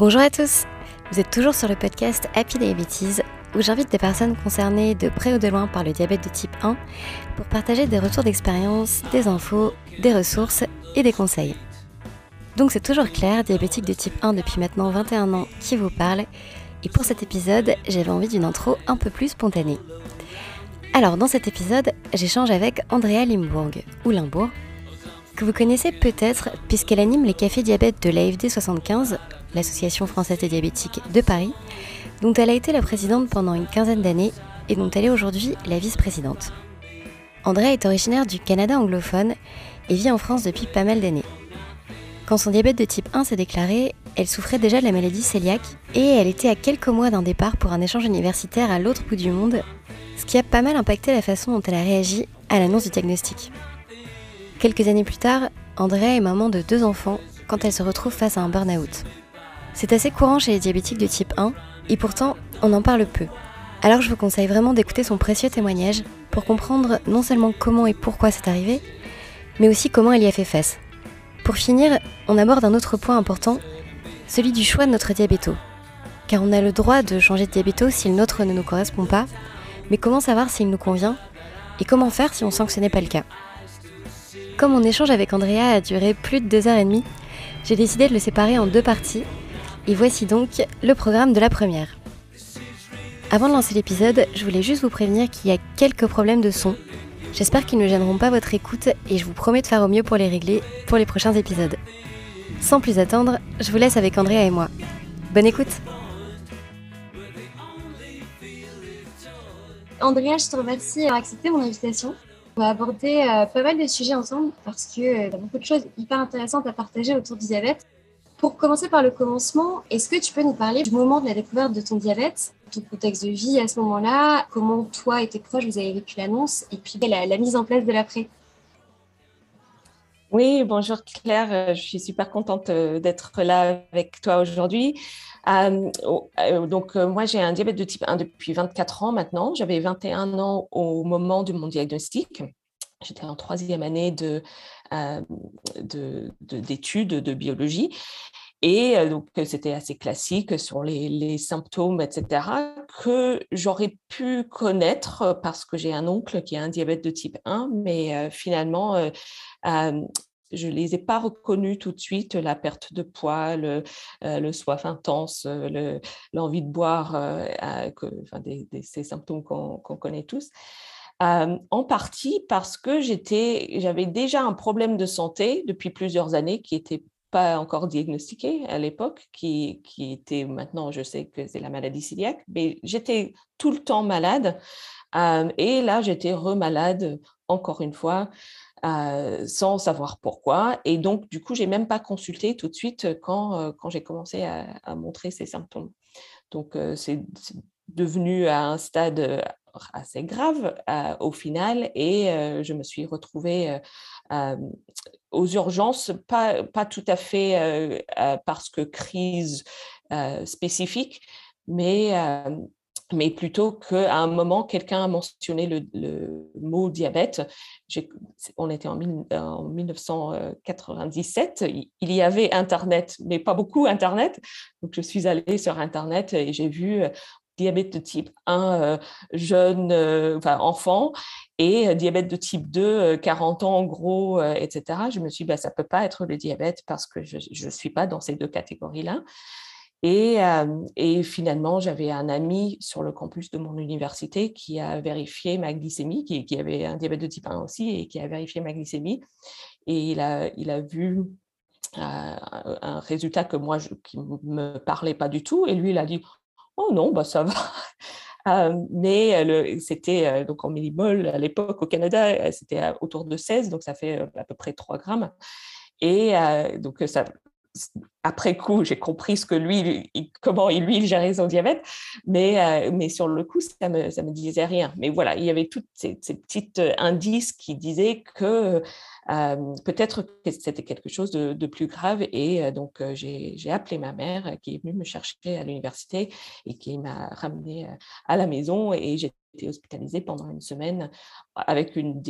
Bonjour à tous, vous êtes toujours sur le podcast Happy Diabetes où j'invite des personnes concernées de près ou de loin par le diabète de type 1 pour partager des retours d'expérience, des infos, des ressources et des conseils. Donc c'est toujours clair, diabétique de type 1 depuis maintenant 21 ans qui vous parle et pour cet épisode j'avais envie d'une intro un peu plus spontanée. Alors dans cet épisode j'échange avec Andrea Limbourg ou Limbourg que vous connaissez peut-être puisqu'elle anime les cafés diabète de l'AFD 75 l'Association française des diabétiques de Paris, dont elle a été la présidente pendant une quinzaine d'années et dont elle est aujourd'hui la vice-présidente. Andrea est originaire du Canada anglophone et vit en France depuis pas mal d'années. Quand son diabète de type 1 s'est déclaré, elle souffrait déjà de la maladie cœliaque et elle était à quelques mois d'un départ pour un échange universitaire à l'autre bout du monde, ce qui a pas mal impacté la façon dont elle a réagi à l'annonce du diagnostic. Quelques années plus tard, Andrea est maman de deux enfants quand elle se retrouve face à un burn-out. C'est assez courant chez les diabétiques de type 1 et pourtant on en parle peu. Alors je vous conseille vraiment d'écouter son précieux témoignage pour comprendre non seulement comment et pourquoi c'est arrivé, mais aussi comment elle y a fait face. Pour finir, on aborde un autre point important, celui du choix de notre diabéto. Car on a le droit de changer de diabéto si le nôtre ne nous correspond pas, mais comment savoir s'il nous convient et comment faire si on sent que ce n'est pas le cas? Comme mon échange avec Andrea a duré plus de deux heures et demie, j'ai décidé de le séparer en deux parties et voici donc le programme de la première. Avant de lancer l'épisode, je voulais juste vous prévenir qu'il y a quelques problèmes de son. J'espère qu'ils ne gêneront pas votre écoute et je vous promets de faire au mieux pour les régler pour les prochains épisodes. Sans plus attendre, je vous laisse avec Andrea et moi. Bonne écoute Andrea, je te remercie d'avoir accepté mon invitation. On va aborder euh, pas mal de sujets ensemble parce que euh, y a beaucoup de choses hyper intéressantes à partager autour du. Pour commencer par le commencement, est-ce que tu peux nous parler du moment de la découverte de ton diabète, ton contexte de vie à ce moment-là, comment toi et tes proches vous avez vécu l'annonce, et puis la, mise en place de l'après? Oui, bonjour Claire, euh, je suis super contente euh, d'être là avec toi aujourd'hui. Euh, oh, donc moi j'ai un diabète de type 1 depuis 24 ans maintenant. J'avais 21 ans au moment de mon diagnostic. J'étais en troisième année de, d'études de, biologie. Et donc, c'était assez classique sur les, symptômes, etc., que j'aurais pu connaître parce que j'ai un oncle qui a un diabète de type 1, mais finalement, je ne les ai pas reconnus tout de suite, la perte de poids, le, soif intense, l'envie de boire, enfin, ces symptômes qu'on connaît tous. En partie parce que j'avais déjà un problème de santé depuis plusieurs années qui était pas encore diagnostiqué à l'époque, qui, était maintenant, je sais que c'est la maladie cœliaque, mais j'étais tout le temps malade. Euh, et là, j'étais remalade encore une fois, euh, sans savoir pourquoi. Et donc, du coup, j'ai même pas consulté tout de suite euh, quand j'ai commencé à, montrer ces symptômes. Donc, c'est devenu à un stade assez grave au final et je me suis retrouvée aux urgences, pas, pas tout à fait euh, euh, parce que crise euh, spécifique, mais, mais plutôt qu'à un moment, quelqu'un a mentionné le, mot diabète. On était en, en, 1997, il y avait Internet, mais pas beaucoup Internet. Donc je suis allée sur Internet et j'ai vu diabète de type 1 euh, jeune, euh, enfin enfant, et euh, diabète de type 2, 40 ans en gros, etc. Je me suis dit, bah, ça ne peut pas être le diabète parce que je ne suis pas dans ces deux catégories-là. Et, et, finalement, j'avais un ami sur le campus de mon université qui a vérifié ma glycémie, qui, qui, avait un diabète de type 1 aussi, et qui a vérifié ma glycémie. Et il a, il a vu un résultat que moi, je, qui ne me parlait pas du tout. Et lui, il a dit, Oh non, bah ça va. Euh, mais c'était donc en millimol à l'époque au Canada, c'était autour de 16, donc ça fait à peu près 3 grammes. Et donc ça, après coup, j'ai compris ce que lui, comment lui il gérait son diabète, mais, mais sur le coup, ça me, me disait rien. Mais voilà, il y avait tous ces, ces petits indices qui disaient que peut-être que c'était quelque chose de, plus grave. Et donc, j'ai appelé ma mère qui est venue me chercher à l'université et qui m'a ramenée à la maison. Et j'ai été hospitalisée pendant une semaine avec une,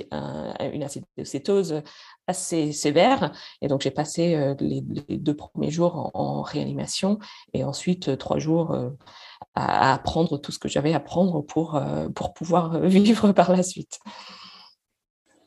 une acétose assez sévère. Et donc, j'ai passé les, deux premiers jours en, réanimation et ensuite trois jours à, apprendre tout ce que j'avais à apprendre pour, pour pouvoir vivre par la suite.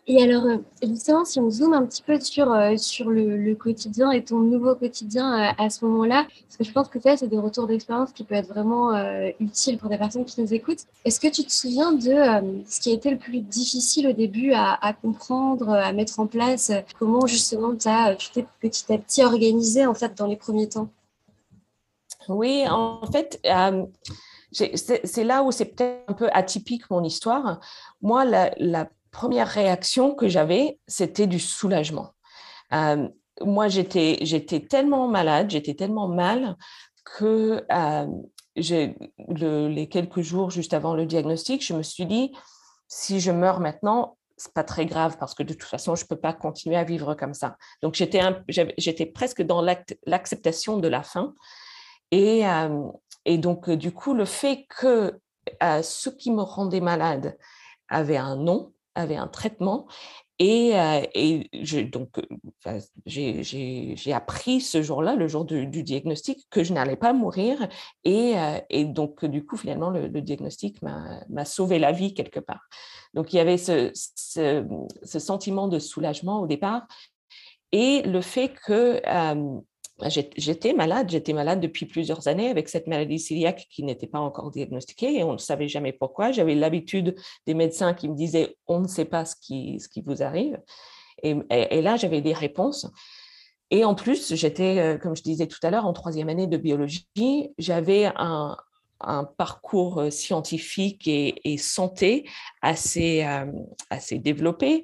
Et alors, euh, justement, si on zoome un petit peu sur, euh, sur le, quotidien et ton nouveau quotidien euh, à ce moment-là, parce que je pense que ça, c'est des retours d'expérience qui peuvent être vraiment utiles pour des personnes qui nous écoutent. Est-ce que tu te souviens de ce qui a été le plus difficile au début à, comprendre, à mettre en place Comment justement as, tu t'es petit à petit organisé en fait dans les premiers temps? Oui, en fait, c'est là où c'est peut-être un peu atypique mon histoire. Moi, la, la première réaction que j'avais, c'était du soulagement. Euh, moi, j'étais, tellement malade, j'étais tellement mal que euh, les quelques jours juste avant le diagnostic, je me suis dit, si je meurs maintenant, c'est pas très grave parce que de toute façon, je peux pas continuer à vivre comme ça. Donc, j'étais, presque dans l'acceptation de la fin. Et, euh, et donc, du coup, le fait que ce qui me rendait malade avait un nom, avait un traitement. Et, et donc, j'ai appris ce jour-là, le jour du, diagnostic, que je n'allais pas mourir. Et, et, donc, du coup, finalement, le, diagnostic m'a sauvé la vie quelque part. Donc, il y avait ce, ce, sentiment de soulagement au départ et le fait que bah, j'étais malade, j'étais malade depuis plusieurs années avec cette maladie cœliaque qui n'était pas encore diagnostiquée et on ne savait jamais pourquoi. J'avais l'habitude des médecins qui me disaient on ne sait pas ce qui, ce qui vous arrive. Et, et, là, j'avais des réponses. Et en plus, j'étais, euh, comme je disais tout à l'heure, en troisième année de biologie. J'avais un, un parcours euh, scientifique et, santé assez, euh, assez développé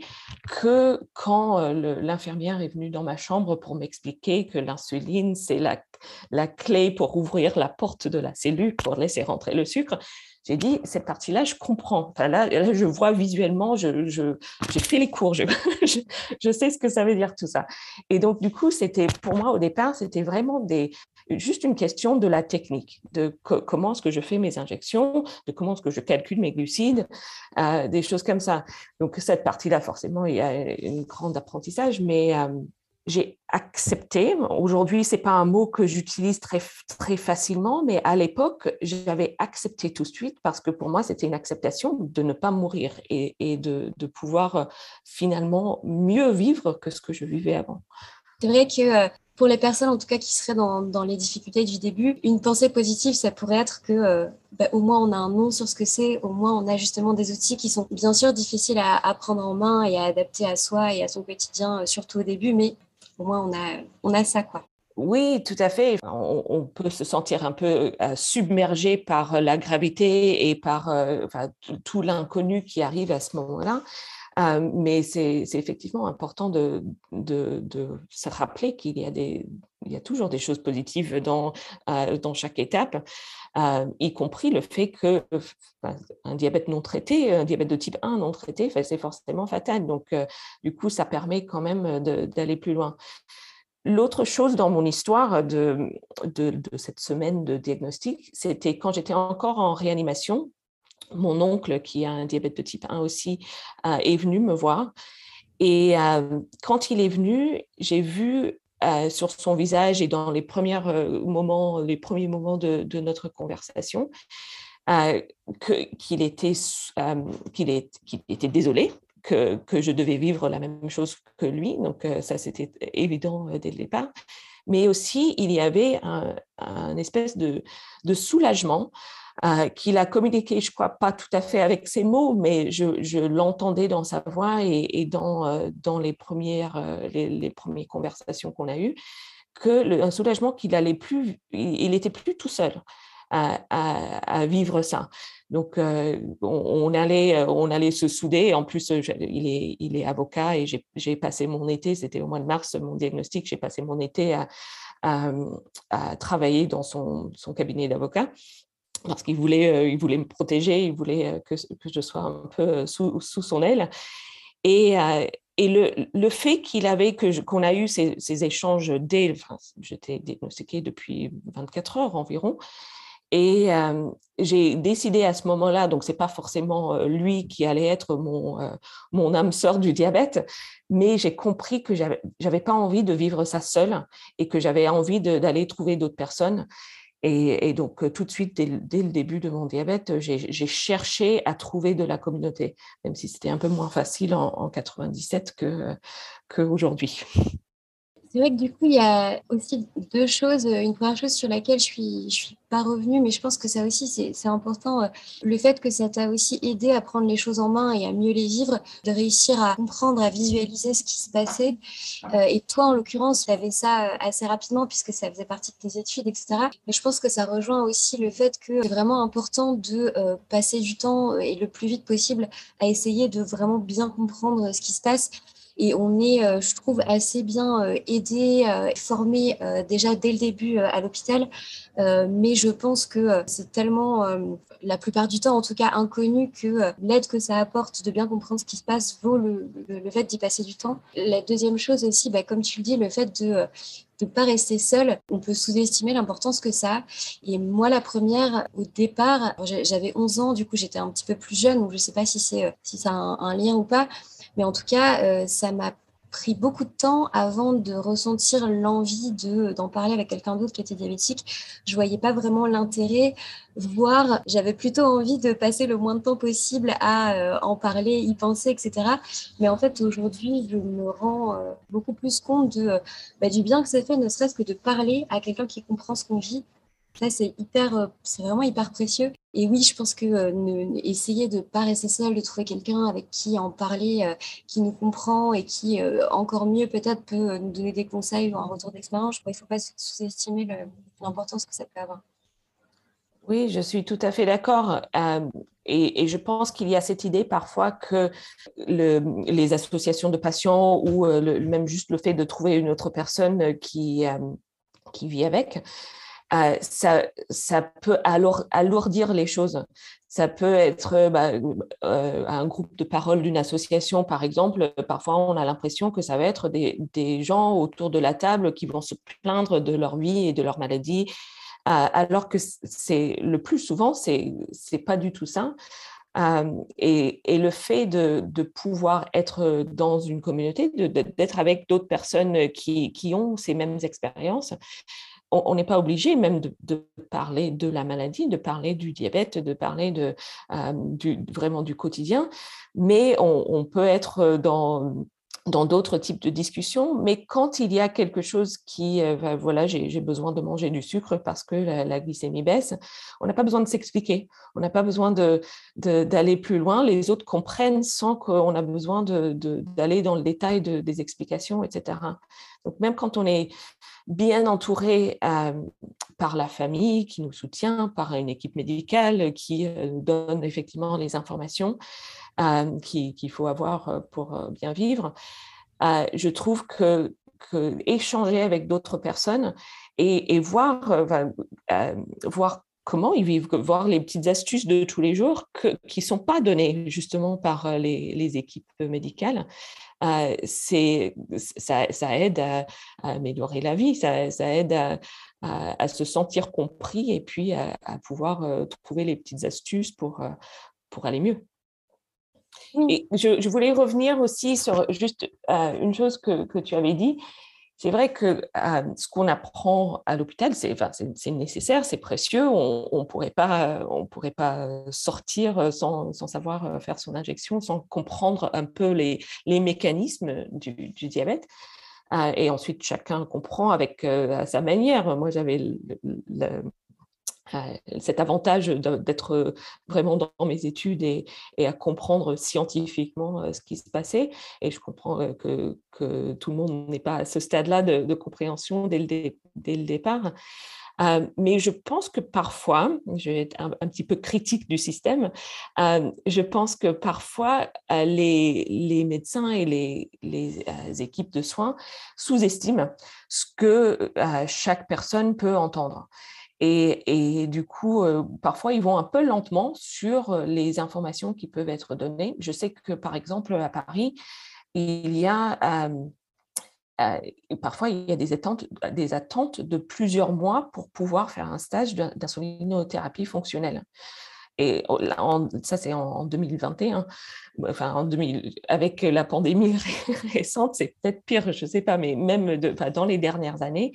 que quand euh, l'infirmière est venue dans ma chambre pour m'expliquer que l'insuline, c'est la, la clé pour ouvrir la porte de la cellule, pour laisser rentrer le sucre, j'ai dit, cette partie-là, je comprends. Enfin, là, là, je vois visuellement, j'ai je, fait les cours, je, je, sais ce que ça veut dire tout ça. Et donc, du coup, c'était pour moi, au départ, c'était vraiment des, juste une question de la technique, de comment est-ce que je fais mes injections, de comment est-ce que je calcule mes glucides, euh, des choses comme ça. Donc, cette partie-là, forcément, il y a une grande apprentissage, mais euh, j'ai accepté. Aujourd'hui, c'est pas un mot que j'utilise très, très facilement, mais à l'époque, j'avais accepté tout de suite parce que pour moi, c'était une acceptation de ne pas mourir et, de, pouvoir euh, finalement mieux vivre que ce que je vivais avant. C'est vrai que pour les personnes en tout cas qui seraient dans, les difficultés du début, une pensée positive, ça pourrait être que euh, bah, au moins on a un nom sur ce que c'est, au moins on a justement des outils qui sont bien sûr difficiles à, à, prendre en main et à adapter à soi et à son quotidien, euh, surtout au début, mais au moins on a, on a ça quoi. Oui, tout à fait. On, peut se sentir un peu euh, submergé par la gravité et par enfin, tout l'inconnu qui arrive à ce moment-là. Mais c'est effectivement important de, se rappeler qu'il y, a toujours des choses positives dans, chaque étape, y compris le fait que un diabète non traité, un diabète de type 1 non traité, c'est forcément fatal. Donc, du coup, ça permet quand même d'aller plus loin. L'autre chose dans mon histoire de, cette semaine de diagnostic, c'était quand j'étais encore en réanimation, mon oncle, qui a un diabète de type 1 aussi, euh, est venu me voir. Et euh, quand il est venu, j'ai vu euh, sur son visage et dans les, premiers moments, les premiers moments de, notre conversation qu'il était, était désolé, que, que, je devais vivre la même chose que lui. Donc ça, c'était évident dès le départ. Mais aussi, il y avait un, espèce de soulagement euh, qu'il a communiqué, je crois pas tout à fait avec ses mots, mais je, l'entendais dans sa voix et, dans, euh, dans les, premières, euh, les, premières conversations qu'on a eues, que un soulagement qu'il allait plus, il, était plus tout seul. À, vivre ça. Donc, on, allait, on allait se souder. En plus, il, est, il est avocat et j'ai passé mon été, c'était au mois de mars, mon diagnostic, j'ai passé mon été à, travailler dans son cabinet d'avocat parce qu'il voulait, euh, il voulait me protéger, il voulait euh, que, je sois un peu euh, sous, son aile. Et, le, fait qu'il avait que qu'on a eu ces, échanges dès, enfin, j'étais diagnostiquée depuis 24 heures environ, et j'ai décidé à ce moment-là, donc c'est pas forcément lui qui allait être mon, âme sœur du diabète, mais j'ai compris que j'avais pas envie de vivre ça seule et que j'avais envie d'aller trouver d'autres personnes. Et, donc, tout de suite, dès, le début de mon diabète, j'ai cherché à trouver de la communauté, même si c'était un peu moins facile en, en 97 qu'aujourd'hui. C'est vrai que du coup, il y a aussi deux choses. Une première chose sur laquelle je suis, je suis pas revenue, mais je pense que ça aussi, c'est important. Euh, le fait que ça t'a aussi aidé à prendre les choses en main et à mieux les vivre, de réussir à comprendre, à visualiser ce qui se passait. Euh, et toi, en l'occurrence, tu avais ça euh, assez rapidement puisque ça faisait partie de tes études, etc. Mais je pense que ça rejoint aussi le fait que c'est vraiment important de passer du temps et le plus vite possible à essayer de vraiment bien comprendre ce qui se passe et on est, euh, je trouve, assez bien euh, aidé, euh, formé déjà dès le début à l'hôpital. mais je pense que c'est tellement, la plupart du temps en tout cas, inconnu que l'aide que ça apporte de bien comprendre ce qui se passe vaut le, le, fait d'y passer du temps. La deuxième chose aussi, bah, comme tu le dis, le fait de ne pas rester seul. On peut sous-estimer l'importance que ça a. Et moi, la première, au départ, j'avais 11 ans, du coup, j'étais un petit peu plus jeune, donc je ne sais pas si, c'est, si un, lien ou pas. Mais en tout cas, euh, ça m'a pris beaucoup de temps avant de ressentir l'envie de d'en parler avec quelqu'un d'autre qui était diabétique. Je voyais pas vraiment l'intérêt, voire j'avais plutôt envie de passer le moins de temps possible à euh, en parler, y penser, etc. Mais en fait aujourd'hui, je me rends euh, beaucoup plus compte bah, du bien que ça fait, ne serait-ce que de parler à quelqu'un qui comprend ce qu'on vit ça, c'est hyper, euh, c'est vraiment hyper précieux. Et oui, je pense que euh, essayer de ne pas rester seul, de trouver quelqu'un avec qui en parler, euh, qui nous comprend et qui, encore mieux, peut-être peut nous donner des conseils ou un retour d'expérience. Il ne faut pas sous-estimer l'importance que ça peut avoir. Oui, je suis tout à fait d'accord. et, je pense qu'il y a cette idée parfois que le, les associations de patients ou même juste le fait de trouver une autre personne qui vit avec, euh, ça, ça peut alourdir les choses. Ça peut être bah, euh, un groupe de parole d'une association, par exemple. Parfois, on a l'impression que ça va être des, gens autour de la table qui vont se plaindre de leur vie et de leur maladie, euh, alors que c'est le plus souvent, c'est c'est pas du tout ça. et, le fait de, pouvoir être dans une communauté, d'être avec d'autres personnes qui, ont ces mêmes expériences, on n'est pas obligé même de, parler de la maladie, de parler du diabète, de parler euh, vraiment du quotidien, mais on, peut être dans d'autres types de discussions, mais quand il y a quelque chose qui, euh, voilà, j'ai besoin de manger du sucre parce que la, glycémie baisse, on n'a pas besoin de s'expliquer, on n'a pas besoin d'aller plus loin, les autres comprennent sans qu'on a besoin d'aller dans le détail des explications, etc. Donc même quand on est bien entouré euh, par la famille qui nous soutient, par une équipe médicale qui euh, nous donne effectivement les informations euh, qu'il faut avoir pour bien vivre. je trouve que, que, échanger avec d'autres personnes et, voir, voir comment ils vivent, voir les petites astuces de tous les jours qui ne sont pas données justement par les, les équipes médicales, euh, c'est, ça, ça, aide à, améliorer la vie, ça, ça aide à, à, se sentir compris et puis à, pouvoir euh, trouver les petites astuces pour, euh, pour aller mieux. Et je, je, voulais revenir aussi sur juste une chose que, que tu avais dit, c'est vrai que ce qu'on apprend à l'hôpital, c'est nécessaire, c'est précieux. On ne pourrait, pas, pourrait pas sortir sans, savoir faire son injection, sans comprendre un peu les, mécanismes du, diabète. et ensuite, chacun comprend avec à sa manière. Moi, j'avais euh, cet avantage d'être euh, vraiment dans mes études et, à comprendre scientifiquement euh, ce qui se passait. Et je comprends que, que tout le monde n'est pas à ce stade-là de, compréhension dès le, départ. mais je pense que parfois, je vais être un, petit peu critique du système, je pense que parfois les, médecins et les équipes de soins sous-estiment ce que chaque personne peut entendre. Et, du coup, euh, parfois, ils vont un peu lentement sur euh, les informations qui peuvent être données. Je sais que, par exemple, à Paris, il y a parfois il y a des attentes, des attentes de plusieurs mois pour pouvoir faire un stage d'insulinothérapie fonctionnelle. Et oh, ça, c'est en, 2021. Enfin, en 2000, avec la pandémie récente, c'est peut-être pire, je ne sais pas, mais même dans les dernières années,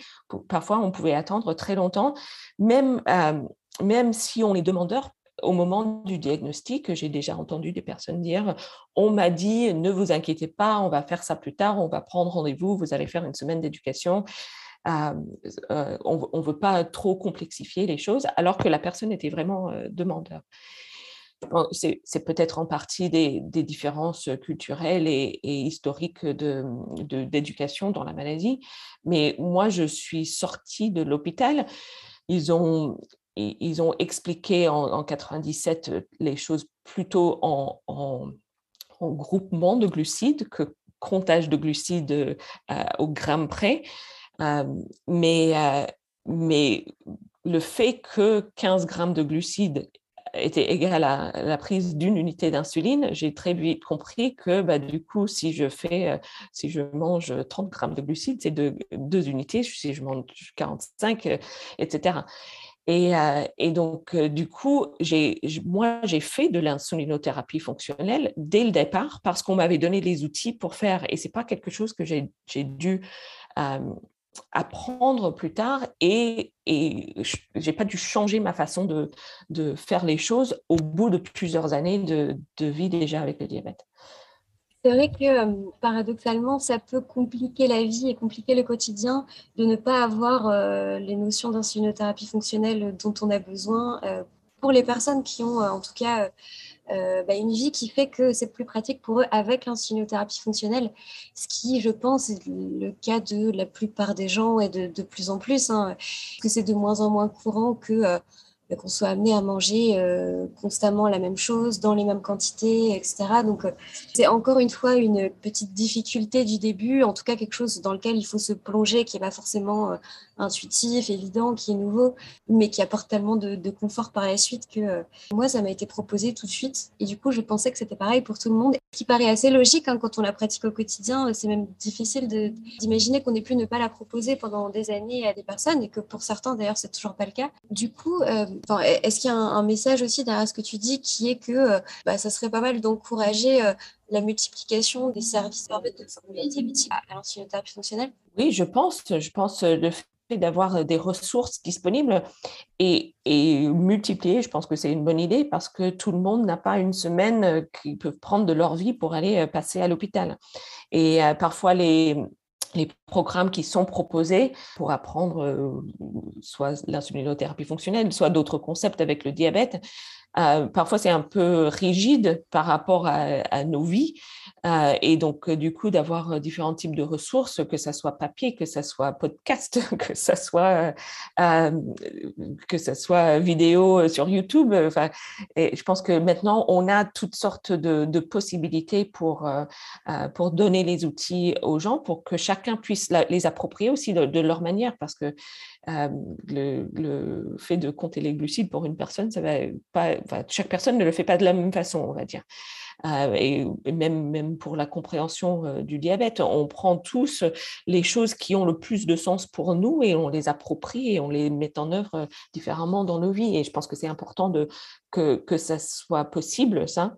parfois, on pouvait attendre très longtemps, même, euh, même si on est demandeur. Au moment du diagnostic, j'ai déjà entendu des personnes dire on m'a dit ne vous inquiétez pas, on va faire ça plus tard, on va prendre rendez-vous, vous allez faire une semaine d'éducation. Euh, on ne veut pas trop complexifier les choses, alors que la personne était vraiment euh, demandeur. C'est peut-être en partie des, différences culturelles et, historiques d'éducation de, dans la maladie, mais moi, je suis sortie de l'hôpital. Ils ont, ils ont expliqué en, 97 les choses plutôt en, en, groupement de glucides que comptage de glucides euh, au gramme près mais, mais le fait que 15 grammes de glucides était égal à la prise d'une unité d'insuline, j'ai très vite compris que bah, du coup, si je fais, si je mange 30 grammes de glucides, c'est deux, deux, unités, si je mange 45, etc. Et, et, donc, du coup, moi, j'ai fait de l'insulinothérapie fonctionnelle dès le départ parce qu'on m'avait donné les outils pour faire. Et ce n'est pas quelque chose que j'ai dû apprendre plus tard et, et je n'ai pas dû changer ma façon de, faire les choses au bout de plusieurs années de, de vie déjà avec le diabète. C'est vrai que euh, paradoxalement, ça peut compliquer la vie et compliquer le quotidien de ne pas avoir euh, les notions d'insulinothérapie fonctionnelle dont on a besoin euh, pour les personnes qui ont en tout cas euh, bah, une vie qui fait que c'est plus pratique pour eux avec l'insulinothérapie fonctionnelle, ce qui, je pense, est le cas de la plupart des gens et de, de plus en plus, hein, que c'est de moins en moins courant que euh, bah, qu'on soit amené à manger euh, constamment la même chose, dans les mêmes quantités, etc. Donc, c'est encore une fois une petite difficulté du début, en tout cas quelque chose dans lequel il faut se plonger, qui n'est pas forcément intuitif, évident, qui est nouveau, mais qui apporte tellement de, confort par la suite que euh, moi, ça m'a été proposé tout de suite. Et du coup, je pensais que c'était pareil pour tout le monde, ce qui paraît assez logique hein, quand on la pratique au quotidien. C'est même difficile d'imaginer qu'on ait pu ne pas la proposer pendant des années à des personnes et que pour certains, d'ailleurs, c'est toujours pas le cas. Du coup, euh, est-ce qu'il y a un, message aussi derrière ce que tu dis qui est que euh, bah, ça serait pas mal d'encourager la multiplication des services de formule diabétique à l'insulinothérapie fonctionnelle Oui, je pense. Je pense le fait d'avoir des ressources disponibles et, et, multiplier, je pense que c'est une bonne idée parce que tout le monde n'a pas une semaine qu'ils peuvent prendre de leur vie pour aller passer à l'hôpital. Et parfois, les programmes qui sont proposés pour apprendre soit l'insulinothérapie fonctionnelle, soit d'autres concepts avec le diabète, parfois c'est un peu rigide par rapport à nos vies. Euh, et donc, euh, du coup, d'avoir euh, différents types de ressources, que ça soit papier, que ça soit podcast, que ça soit, que ça soit vidéo sur YouTube. Enfin, je pense que maintenant, on a toutes sortes de, possibilités pour, pour donner les outils aux gens, pour que chacun puisse les approprier aussi de, leur manière, parce que le, le, fait de compter les glucides pour une personne, ça va pas, chaque personne ne le fait pas de la même façon, on va dire. Euh, et même, même pour la compréhension euh, du diabète. On prend tous les choses qui ont le plus de sens pour nous et on les approprie et on les met en œuvre euh, différemment dans nos vies. Et je pense que c'est important de, que, que ça soit possible, ça.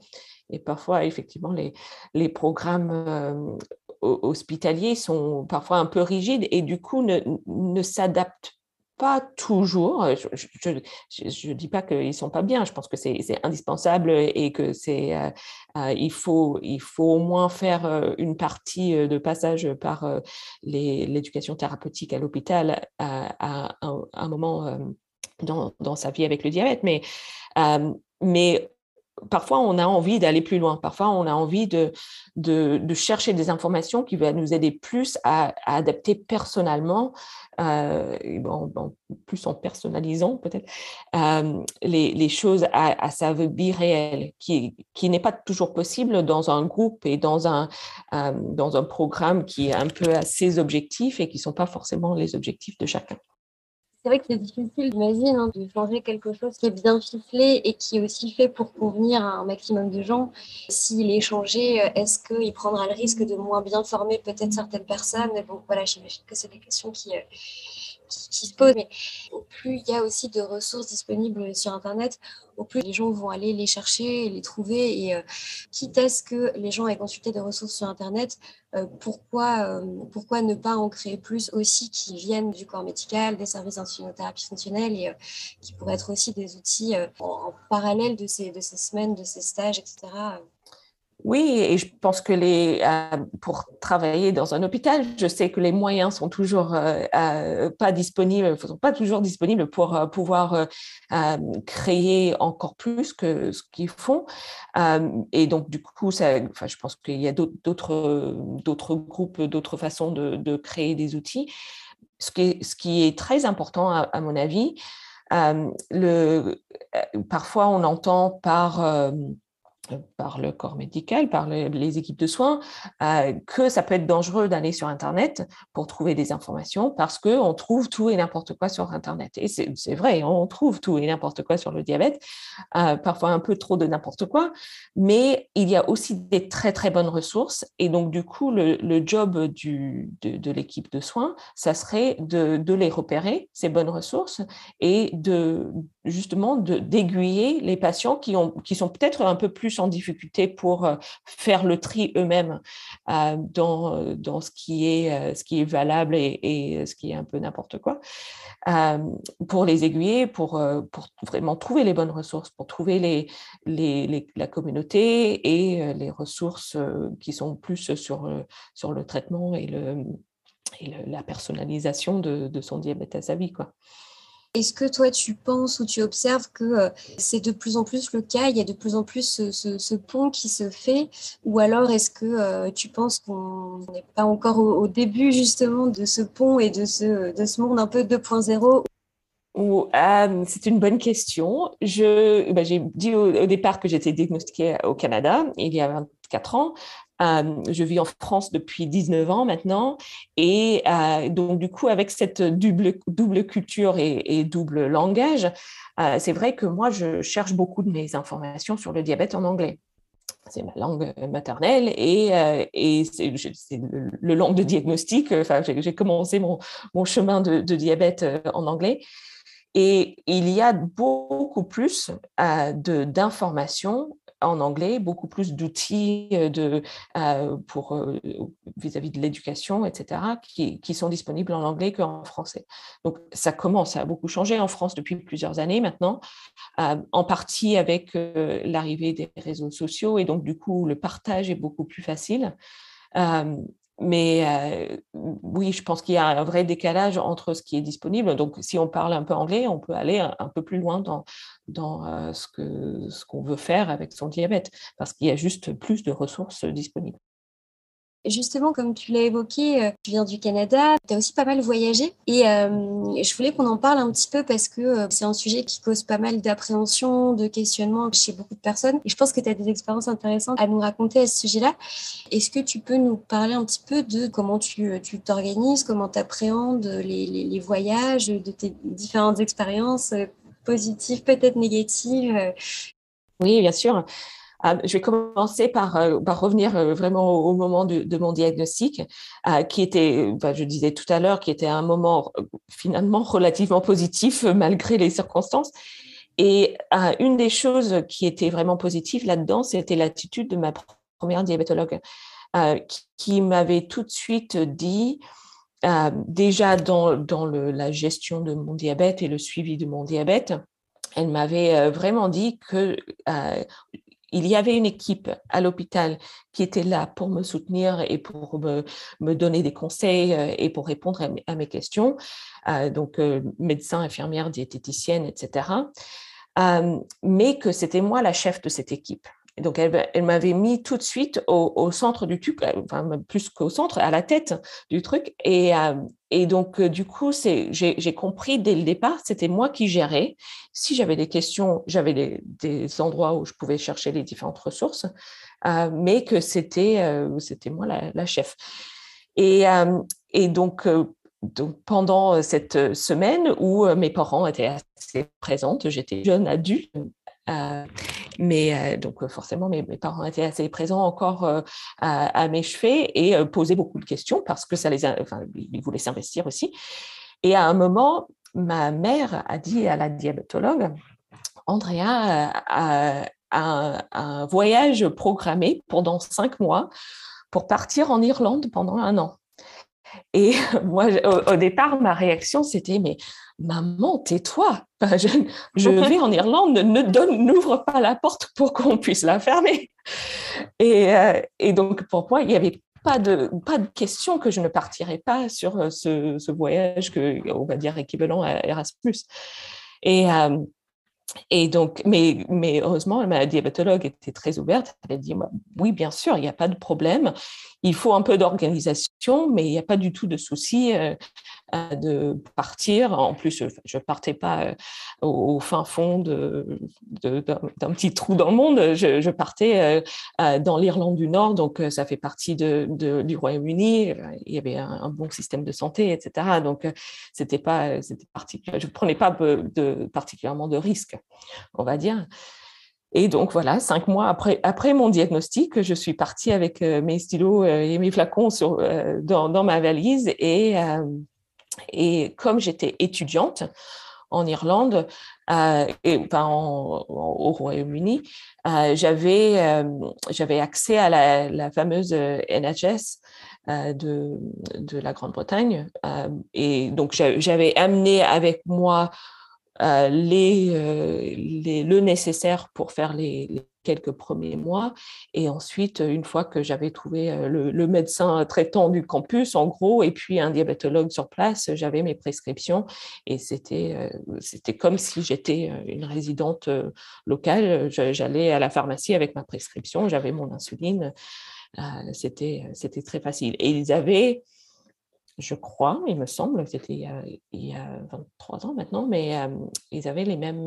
Et parfois, effectivement, les, les programmes hospitaliers sont parfois un peu rigides et du coup ne, ne s'adaptent pas toujours. Je ne dis pas qu'ils ne sont pas bien. Je pense que c'est indispensable et que c'est euh, euh, faut, il faut au moins faire euh, une partie de passage par l'éducation thérapeutique à l'hôpital à, un, moment dans, dans, sa vie avec le diabète. Mais parfois, on a envie d'aller plus loin. Parfois, on a envie de, de, chercher des informations qui vont nous aider plus à, adapter personnellement, euh, plus en personnalisant peut-être, euh, les, choses à, sa vie réelle, qui, qui n'est pas toujours possible dans un groupe et dans un, euh, dans un programme qui est un peu à ses objectifs et qui ne sont pas forcément les objectifs de chacun. C'est vrai que c'est difficile, j'imagine, hein, de changer quelque chose qui est bien ficelé et qui est aussi fait pour convenir à un maximum de gens. S'il est changé, est-ce qu'il prendra le risque de moins bien former peut-être certaines personnes? Donc voilà, j'imagine que c'est des questions qui, euh, qui, se posent. Mais au plus il y a aussi de ressources disponibles sur Internet, au plus les gens vont aller les chercher, les trouver. Et euh, quitte à ce que les gens aient consulté des ressources sur Internet, euh, pourquoi, euh, pourquoi ne pas en créer plus aussi qui viennent du corps médical, des services d'insuinothérapie fonctionnelle et qui pourraient être aussi des outils en, en, parallèle de ces, de ces semaines, de ces stages, etc. Oui, et je pense que les, euh, pour travailler dans un hôpital, je sais que les moyens sont toujours euh, euh, pas disponibles, sont pas toujours disponibles pour pouvoir créer encore plus que ce qu'ils font. et donc, du coup, ça, enfin, je pense qu'il y a d'autres, d'autres groupes, d'autres façons de, créer des outils. Ce qui est, très important, à, mon avis, parfois on entend par par le corps médical, par les, équipes de soins, euh, que ça peut être dangereux d'aller sur Internet pour trouver des informations parce qu'on trouve tout et n'importe quoi sur Internet. Et c'est vrai, on trouve tout et n'importe quoi sur le diabète, euh, parfois un peu trop de n'importe quoi, mais il y a aussi des très très bonnes ressources. Et donc du coup, le, job de, l'équipe de soins, ça serait de les repérer, ces bonnes ressources, et de justement d'aiguiller les patients qui, ont, qui sont peut-être un peu plus en difficulté pour euh, faire le tri eux-mêmes euh, dans, dans ce, qui est, euh, ce qui est valable et, ce qui est un peu n'importe quoi, pour les aiguiller, pour, pour vraiment trouver les bonnes ressources, pour trouver les, les, la communauté et les ressources qui sont plus sur, sur le traitement et, le, et la personnalisation de, de son diabète à sa vie. Quoi. Est-ce que toi, tu penses ou tu observes que euh, c'est de plus en plus le cas, il y a de plus en plus ce, pont qui se fait, ou alors est-ce que euh, tu penses qu'on n'est pas encore au, début justement de ce pont et de ce, de ce monde un peu 2.0 euh, c'est une bonne question. Je, bah, j'ai dit au, départ que j'étais diagnostiquée au Canada il y a 24 ans. Euh, je vis en France depuis 19 ans maintenant. Et euh, donc, du coup, avec cette double, culture et, double langage, euh, c'est vrai que moi, je cherche beaucoup de mes informations sur le diabète en anglais. C'est ma langue maternelle et, c'est le, langue de diagnostic. Enfin, j'ai commencé mon, chemin de, diabète en anglais. Et il y a beaucoup plus d'informations en anglais, beaucoup plus d'outils euh, euh, pour euh, vis-à-vis de l'éducation, etc., qui, sont disponibles en anglais qu'en français. Donc ça commence à beaucoup changer en France depuis plusieurs années maintenant, en partie avec l'arrivée des réseaux sociaux et donc du coup le partage est beaucoup plus facile. Mais oui, je pense qu'il y a un vrai décalage entre ce qui est disponible. Donc, si on parle un peu anglais, on peut aller un, peu plus loin dans, dans ce qu'on ce qu'on veut faire avec son diabète, parce qu'il y a juste plus de ressources disponibles. Justement, comme tu l'as évoqué, tu viens du Canada, tu as aussi pas mal voyagé et je voulais qu'on en parle un petit peu parce que c'est un sujet qui cause pas mal d'appréhension, de questionnement chez beaucoup de personnes et je pense que tu as des expériences intéressantes à nous raconter à ce sujet-là. Est-ce que tu peux nous parler un petit peu de comment tu t'organises, comment tu appréhendes les, les, voyages, de tes différentes expériences positives, peut-être négatives Oui, bien sûr. Euh, je vais commencer par, euh, revenir euh, vraiment au, moment de, mon diagnostic, qui était, je disais tout à l'heure, qui était un moment finalement relativement positif malgré les circonstances. Et une des choses qui était vraiment positive là-dedans, c'était l'attitude de ma première diabétologue, qui, m'avait tout de suite dit, déjà dans, dans la gestion de mon diabète et le suivi de mon diabète, elle m'avait vraiment dit que il y avait une équipe à l'hôpital qui était là pour me soutenir et pour me, donner des conseils euh, et pour répondre à mes, questions. Euh, donc, euh, médecins, infirmières, diététiciennes, etc. mais que c'était moi la chef de cette équipe donc, elle, m'avait mis tout de suite au, centre du truc, euh, enfin, plus qu'au centre, à la tête du truc. Et, euh, donc, euh, du coup, j'ai compris dès le départ, c'était moi qui gérais. Si j'avais des questions, j'avais des, endroits où je pouvais chercher les différentes ressources, mais que c'était moi la, chef. Et, donc, donc pendant cette semaine où mes parents étaient assez présentes, j'étais jeune adulte, mais donc forcément mes, parents étaient assez présents encore à, mes chevets et posaient beaucoup de questions parce que ça les, enfin, ils voulaient s'investir aussi. Et à un moment, ma mère a dit à la diabétologue, Andrea a, un voyage programmé pendant cinq mois pour partir en Irlande pendant un an. Et moi, au, départ, ma réaction, c'était, mais maman, tais-toi. je, vais en Irlande, ne donne, n'ouvre pas la porte pour qu'on puisse la fermer. Et, euh, et, donc, pour moi, il n'y avait pas de, pas de question que je ne partirais pas sur euh, ce, ce voyage que, on va dire, équivalent à Erasmus. Et, euh, et donc, mais, mais heureusement, ma diabétologue était très ouverte. Elle a dit, oui, bien sûr, il n'y a pas de problème. Il faut un peu d'organisation, mais il n'y a pas du tout de souci euh, de partir. En plus, je ne partais pas euh, au, fin fond d'un de, petit trou dans le monde. Je, partais euh, dans l'Irlande du Nord, donc ça fait partie de, du Royaume-Uni. Il y avait un, bon système de santé, etc. Donc, c'était pas, c'était je ne prenais pas de, particulièrement de risques, on va dire. Et donc voilà, cinq mois après, après mon diagnostic, je suis partie avec euh, mes stylos euh, et mes flacons sur, euh, dans, dans, ma valise. Et, et comme j'étais étudiante en Irlande, et enfin au Royaume-Uni, j'avais j'avais accès à la, fameuse NHS de, de la Grande-Bretagne. et donc j'avais amené avec moi euh, euh, les, le nécessaire pour faire les, quelques premiers mois. Et ensuite, une fois que j'avais trouvé euh, le, médecin traitant du campus, en gros, et puis un diabétologue sur place, j'avais mes prescriptions. Et c'était, c'était comme si j'étais une résidente locale. J'allais à la pharmacie avec ma prescription, j'avais mon insuline. c'était, c'était très facile. Et ils avaient je crois, il me semble, c'était il, y a 23 ans maintenant, mais ils avaient les mêmes,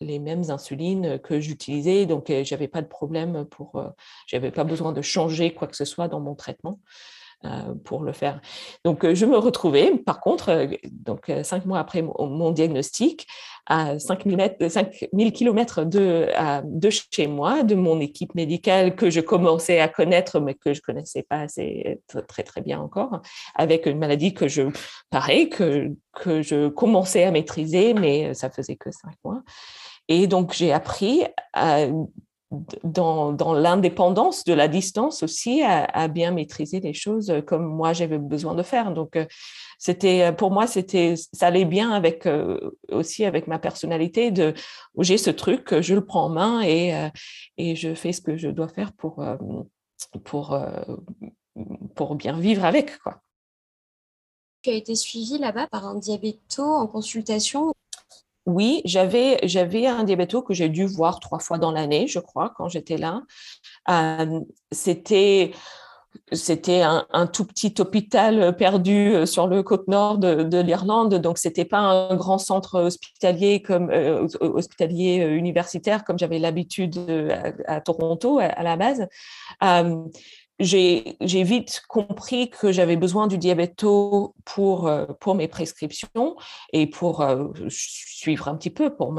les mêmes insulines que j'utilisais, donc je n'avais pas de problème pour, j'avais pas besoin de changer quoi que ce soit dans mon traitement. Euh, pour le faire. Donc, euh, je me retrouvais, par contre, euh, donc cinq mois après mon, diagnostic, à 5000 km de, de chez moi, de mon équipe médicale que je commençais à connaître, mais que je connaissais pas assez très, très bien encore, avec une maladie que je, pareil, que, que je commençais à maîtriser, mais ça faisait que cinq mois. Et donc, j'ai appris à dans, l'indépendance de la distance aussi à, bien maîtriser les choses euh, comme moi j'avais besoin de faire. Donc euh, c'était euh, pour moi c'était ça allait bien avec aussi avec ma personnalité de j'ai ce truc je le prends en main et et je fais ce que je dois faire pour pour pour bien vivre avec quoi. Tu as été suivi là-bas par un diabéto en consultation oui, j'avais, j'avais un diabéto que j'ai dû voir trois fois dans l'année, je crois, quand j'étais là. Euh, c'était un, tout petit hôpital perdu euh, sur le côte nord de, l'Irlande, donc c'était pas un grand centre hospitalier comme euh, hospitalier universitaire comme j'avais l'habitude à, Toronto à, la base j'ai vite compris que j'avais besoin du diabéto pour, euh, pour mes prescriptions et pour euh, suivre un petit peu, pour,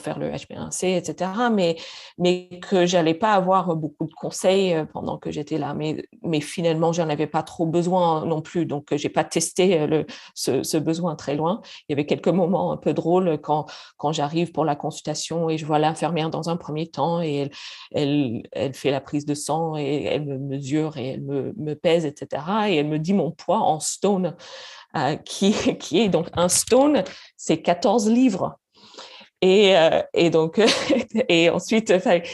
faire le HbA1c, etc. Mais, mais que j'allais pas avoir beaucoup de conseils euh, pendant que j'étais là. Mais, mais finalement, j'en avais pas trop besoin non plus. Donc, j'ai pas testé ce, besoin très loin. Il y avait quelques moments un peu drôles quand, j'arrive pour la consultation et je vois l'infirmière dans un premier temps et elle, elle, elle fait la prise de sang et elle me mesure et elle me, pèse, etc. Et elle me dit mon poids en stone, euh, qui, est donc un stone, c'est 14 livres. Et, euh, donc, et ensuite,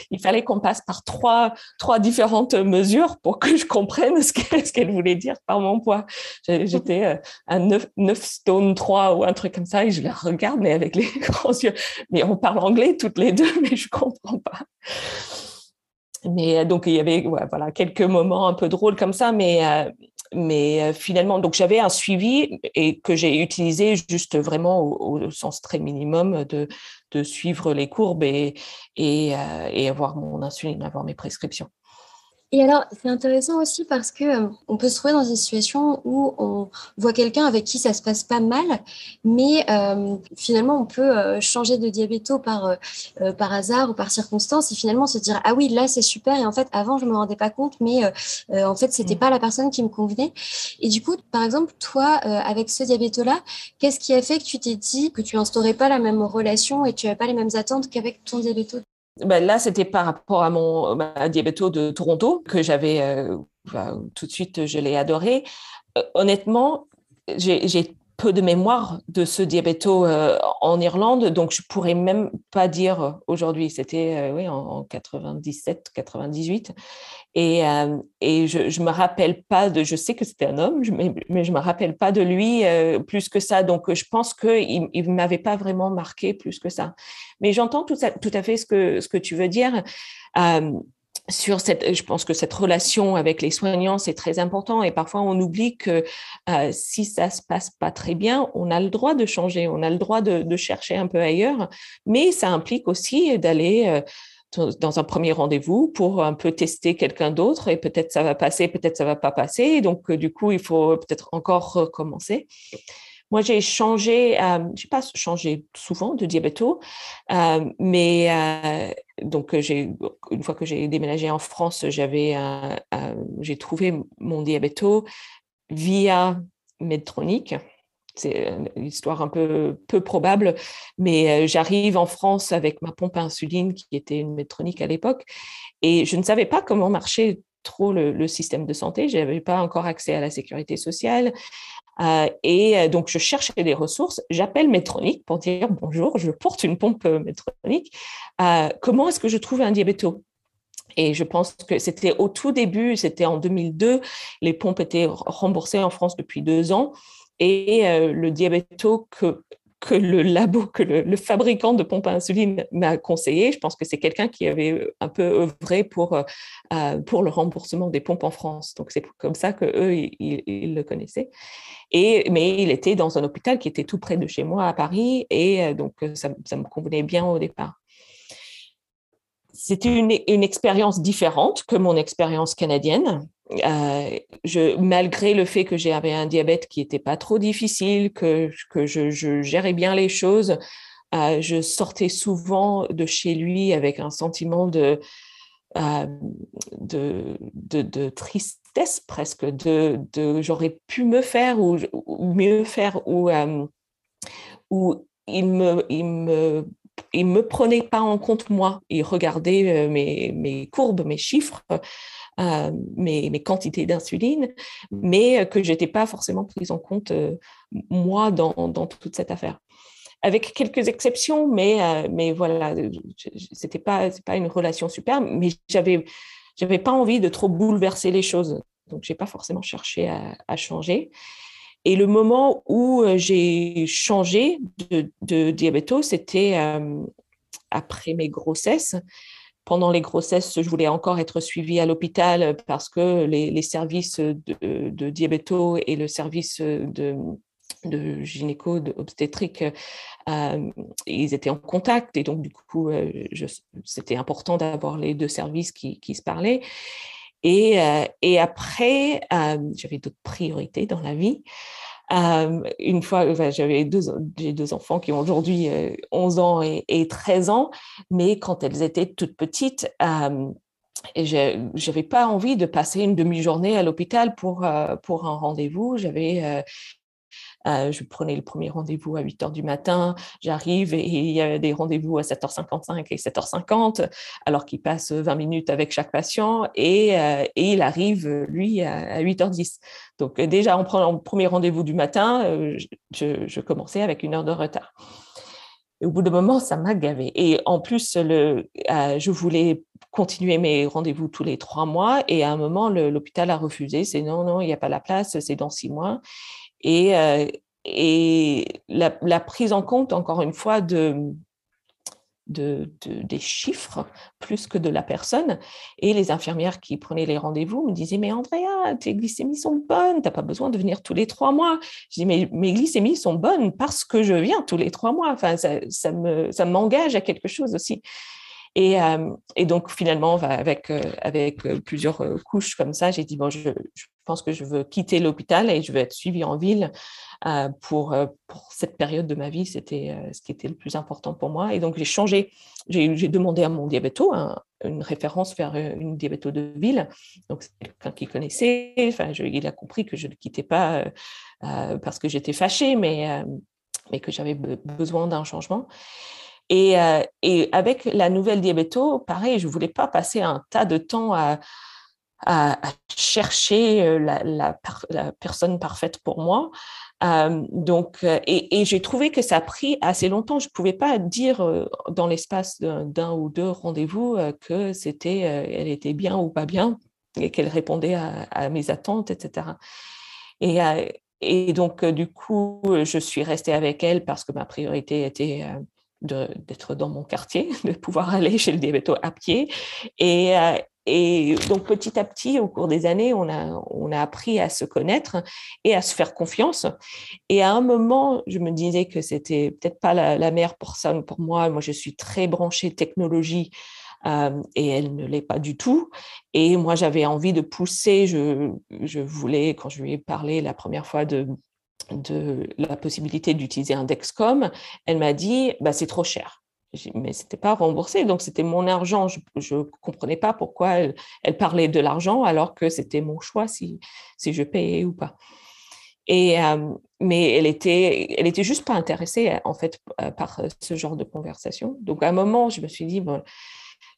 il fallait qu'on passe par trois, trois différentes mesures pour que je comprenne ce qu'elle voulait dire par mon poids. J'étais euh, à 9, 9 stone 3 ou un truc comme ça et je la regarde, mais avec les grands yeux. Mais on parle anglais toutes les deux, mais je comprends pas. Mais euh, donc il y avait voilà quelques moments un peu drôles comme ça, mais euh, mais euh, finalement donc j'avais un suivi et que j'ai utilisé juste vraiment au, sens très minimum de de suivre les courbes et et, et avoir mon insuline, avoir mes prescriptions. Et alors, c'est intéressant aussi parce que euh, on peut se trouver dans une situation où on voit quelqu'un avec qui ça se passe pas mal, mais euh, finalement, on peut euh, changer de diabéto par, par hasard ou par circonstance et finalement se dire ah oui, là c'est super et en fait avant je me rendais pas compte, mais en fait c'était mmh. pas la personne qui me convenait. Et du coup, par exemple, toi avec ce diabéto là, qu'est-ce qui a fait que tu t'es dit que tu instaurais pas la même relation et tu n'avais pas les mêmes attentes qu'avec ton diabéto? Ben là, c'était par rapport à mon diabéto de Toronto que j'avais euh, tout de suite, je l'ai adoré. Euh, honnêtement, j'ai peu de mémoire de ce diabéto euh, en Irlande, donc je pourrais même pas dire aujourd'hui. C'était oui en, 97, 98, et, et je, je me rappelle pas de. Je sais que c'était un homme, mais, mais je me rappelle pas de lui plus que ça. Donc je pense que il m'avait pas vraiment marqué plus que ça. Mais j'entends tout, tout, à fait ce que, ce que tu veux dire. Euh, sur cette, je pense que cette relation avec les soignants, c'est très important et parfois on oublie que euh, si ça se passe pas très bien, on a le droit de changer, on a le droit de, de chercher un peu ailleurs, mais ça implique aussi d'aller euh, dans un premier rendez-vous pour un peu tester quelqu'un d'autre et peut-être ça va passer, peut-être ça va pas passer. Donc, du coup, il faut peut-être encore recommencer. Moi, j'ai changé, euh, je n'ai pas changé souvent de diabéto, euh, mais euh, donc j'ai une fois que j'ai déménagé en France, j'avais, j'ai trouvé mon diabéto via Medtronic. C'est une histoire un peu peu probable, mais j'arrive en France avec ma pompe à insuline qui était une Medtronic à l'époque, et je ne savais pas comment marchait trop le, système de santé. Je n'avais pas encore accès à la sécurité sociale. Euh, et euh, donc, je cherchais des ressources. J'appelle Métronique pour dire bonjour, je porte une pompe euh, Métronique. comment est-ce que je trouve un diabéto? Et je pense que c'était au tout début, c'était en 2002, les pompes étaient remboursées en France depuis deux ans. Et le diabéto que que le labo, que le, fabricant de pompes à insuline m'a conseillé. Je pense que c'est quelqu'un qui avait euh, un peu œuvré pour, euh, euh, pour le remboursement des pompes en France. Donc c'est comme ça que eux ils, le connaissaient. Mais il était dans un hôpital qui était tout près de chez moi à Paris et donc ça, me convenait bien au départ c'était une, expérience différente que mon expérience canadienne. Euh, je, malgré le fait que j'avais un diabète qui n'était pas trop difficile, que, je, gérais bien les choses, euh, je sortais souvent de chez lui avec un sentiment de, euh, de, de, de, tristesse presque, de, de j'aurais pu me faire ou, ou mieux faire, ou, ou il me, me prenait pas en compte moi. Il regardait mes courbes, mes chiffres, euh, mes, quantités d'insuline, mais que j'étais pas forcément prise en compte euh, moi dans, toute cette affaire. Avec quelques exceptions, mais, mais voilà, c'était pas, pas une relation super, mais j'avais, j'avais pas envie de trop bouleverser les choses. Donc, j'ai pas forcément cherché à, changer. Et le moment où euh, j'ai changé de, de c'était euh, après mes grossesses. Pendant les grossesses, je voulais encore être suivie à l'hôpital parce que les, services de, de, diabéto et le service de, de gynéco, d'obstétrique, euh, ils étaient en contact et donc du coup, euh, c'était important d'avoir les deux services qui, se parlaient. Et, euh, après, euh, j'avais d'autres priorités dans la vie. Euh, une fois, enfin, j'avais deux, j'ai deux enfants qui ont aujourd'hui 11 ans et, et, 13 ans, mais quand elles étaient toutes petites, et j'avais pas envie de passer une demi-journée à l'hôpital pour, pour un rendez-vous. J'avais euh, je prenais le premier rendez-vous à 8 heures du matin, j'arrive et il y a des rendez-vous à 7h55 et 7h50, alors qu'il passe 20 minutes avec chaque patient et, euh, il arrive, lui, à, 8h10. Donc déjà, on prend le premier rendez-vous du matin, euh, je, commençais avec une heure de retard. Et au bout d'un moment, ça m'a gavé. Et en plus, je voulais continuer mes rendez-vous tous les trois mois. Et à un moment, l'hôpital a refusé. C'est non, non, il n'y a pas la place, c'est dans six mois et, euh, la, prise en compte, encore une fois, de, de, de, des chiffres plus que de la personne. Et les infirmières qui prenaient les rendez-vous me disaient, mais Andrea, tes glycémies sont bonnes, tu n'as pas besoin de venir tous les trois mois. Je dis, mais mes glycémies sont bonnes parce que je viens tous les trois mois. Enfin, ça, ça m'engage à quelque chose aussi. Et, et donc, finalement, avec, avec plusieurs couches comme ça, j'ai dit, bon, je, pense que je veux quitter l'hôpital et je veux être suivie en ville pour, pour cette période de ma vie. C'était ce qui était le plus important pour moi. Et donc, j'ai changé, j'ai demandé à mon diabéto une référence vers une diabéto de ville. Donc, c'est quelqu'un qui connaissait. Enfin, il a compris que je ne quittais pas parce que j'étais fâchée, mais, mais que j'avais besoin d'un changement. Et, et, avec la nouvelle diabéto, pareil, je ne voulais pas passer un tas de temps à, à, chercher la, la, personne parfaite pour moi. Euh, donc, et, et j'ai trouvé que ça a pris assez longtemps. Je ne pouvais pas dire dans l'espace d'un ou deux rendez-vous que c'était, elle était bien ou pas bien et qu'elle répondait à, mes attentes, etc. Et, et donc, du coup, je suis restée avec elle parce que ma priorité était d'être dans mon quartier, de pouvoir aller chez le diabéto à pied. Et, euh, et donc, petit à petit, au cours des années, on a, on a appris à se connaître et à se faire confiance. Et à un moment, je me disais que c'était peut-être pas la, la, meilleure personne pour moi. Moi, je suis très branchée technologie. Euh, et elle ne l'est pas du tout. Et moi, j'avais envie de pousser. Je, je voulais, quand je lui ai parlé la première fois de, de la possibilité d'utiliser un Dexcom, elle m'a dit bah, c'est trop cher. Mais ce n'était pas remboursé, donc c'était mon argent. Je ne comprenais pas pourquoi elle, elle parlait de l'argent alors que c'était mon choix si, si je payais ou pas. Et, euh, mais elle était, elle était juste pas intéressée en fait euh, par ce genre de conversation. Donc à un moment, je me suis dit bon,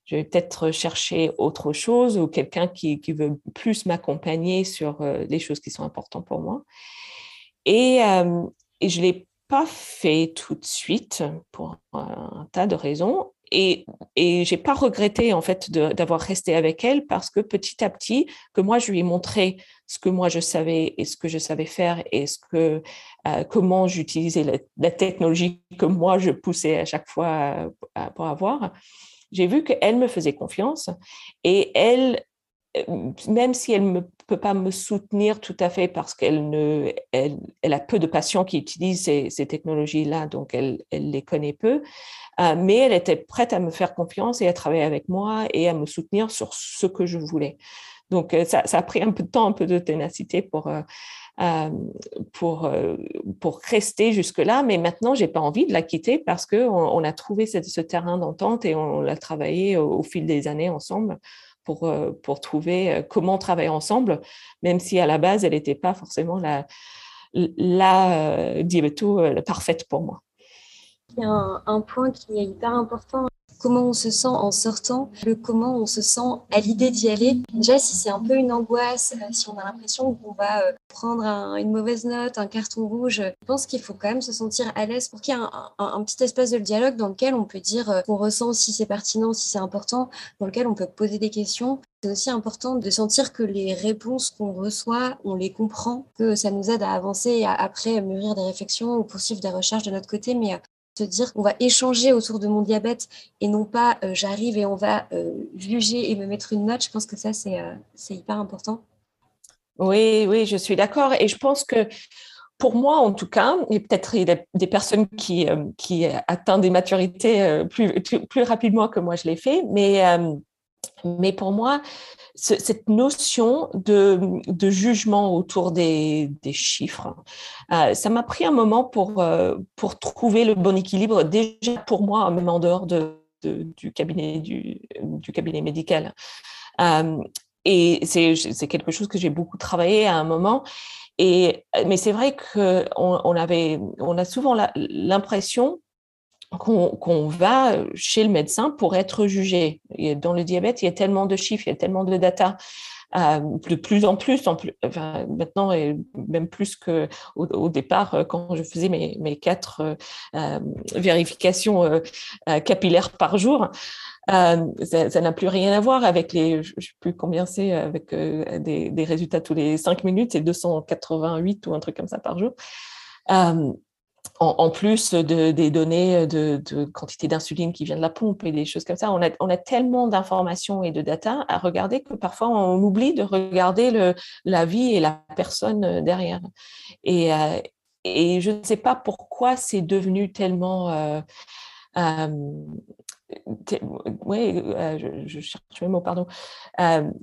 je vais peut-être chercher autre chose ou quelqu'un qui, qui, veut plus m'accompagner sur euh, les choses qui sont importantes pour moi. Et, je l'ai pas fait tout de suite pour un tas de raisons. Et, et je n'ai pas regretté en fait d'avoir resté avec elle parce que petit à petit, que moi je lui ai montré ce que moi je savais et ce que je savais faire et ce que, euh, comment j'utilisais la, technologie que moi je poussais à chaque fois pour avoir, j'ai vu qu'elle me faisait confiance et elle, même si elle ne peut pas me soutenir tout à fait parce qu'elle ne, elle, elle, a peu de patients qui utilisent ces, technologies-là, donc elle, elle, les connaît peu. Euh, mais elle était prête à me faire confiance et à travailler avec moi et à me soutenir sur ce que je voulais. Donc euh, ça, ça a pris un peu de temps, un peu de ténacité pour euh, pour pour rester jusque là. Mais maintenant, j'ai pas envie de la quitter parce que on, a trouvé ce, terrain d'entente et on, l'a travaillé au fil des années ensemble pour, euh, pour trouver euh, comment travailler ensemble, même si à la base, elle n'était pas forcément la, la euh, diabéto parfaite pour moi. Il y a un, un, point qui est hyper important comment on se sent en sortant, le comment on se sent à l'idée d'y aller. Déjà, si c'est un peu une angoisse, euh, si on a l'impression qu'on va euh, prendre un, une mauvaise note, un carton rouge, je pense qu'il faut quand même se sentir à l'aise pour qu'il y ait un, petit espace de dialogue dans lequel on peut dire euh, qu'on ressent si c'est pertinent, si c'est important, dans lequel on peut poser des questions. C'est aussi important de sentir que les réponses qu'on reçoit, on les comprend, que ça nous aide à avancer et à après mûrir des réflexions ou poursuivre des recherches de notre côté, mais se dire qu'on va échanger autour de mon diabète et non pas euh, j'arrive et on va euh, juger et me mettre une note, je pense que ça, c'est euh, hyper important. Oui, oui, je suis d'accord. Et je pense que pour moi, en tout cas, et peut-être des personnes qui, euh, qui atteignent des maturités plus, plus rapidement que moi je l'ai fait, mais mais pour moi, ce, cette notion de, jugement autour des, chiffres, euh, ça m'a pris un moment pour, euh, pour trouver le bon équilibre, déjà pour moi, même en dehors de, de du, cabinet, du, cabinet médical. Euh, et c'est quelque chose que j'ai beaucoup travaillé à un moment. Et, mais c'est vrai qu'on on a souvent l'impression qu'on va chez le médecin pour être jugé. Dans le diabète, il y a tellement de chiffres, il y a tellement de data. Euh, de plus en plus, maintenant, et même plus qu'au au départ, euh, quand je faisais mes, quatre euh, vérifications capillaires par jour, ça n'a plus rien à voir avec les, je ne sais plus combien c'est, avec des, des, résultats tous les cinq minutes, c'est 288 ou un truc comme ça par jour. Euh, en, plus de, des données de, de quantité d'insuline qui vient de la pompe et des choses comme ça, on a, tellement d'informations et de data à regarder que parfois on oublie de regarder la vie et la personne derrière. Et, euh, et je ne sais pas pourquoi c'est devenu tellement... Euh, oui, je, cherche mes mots, pardon.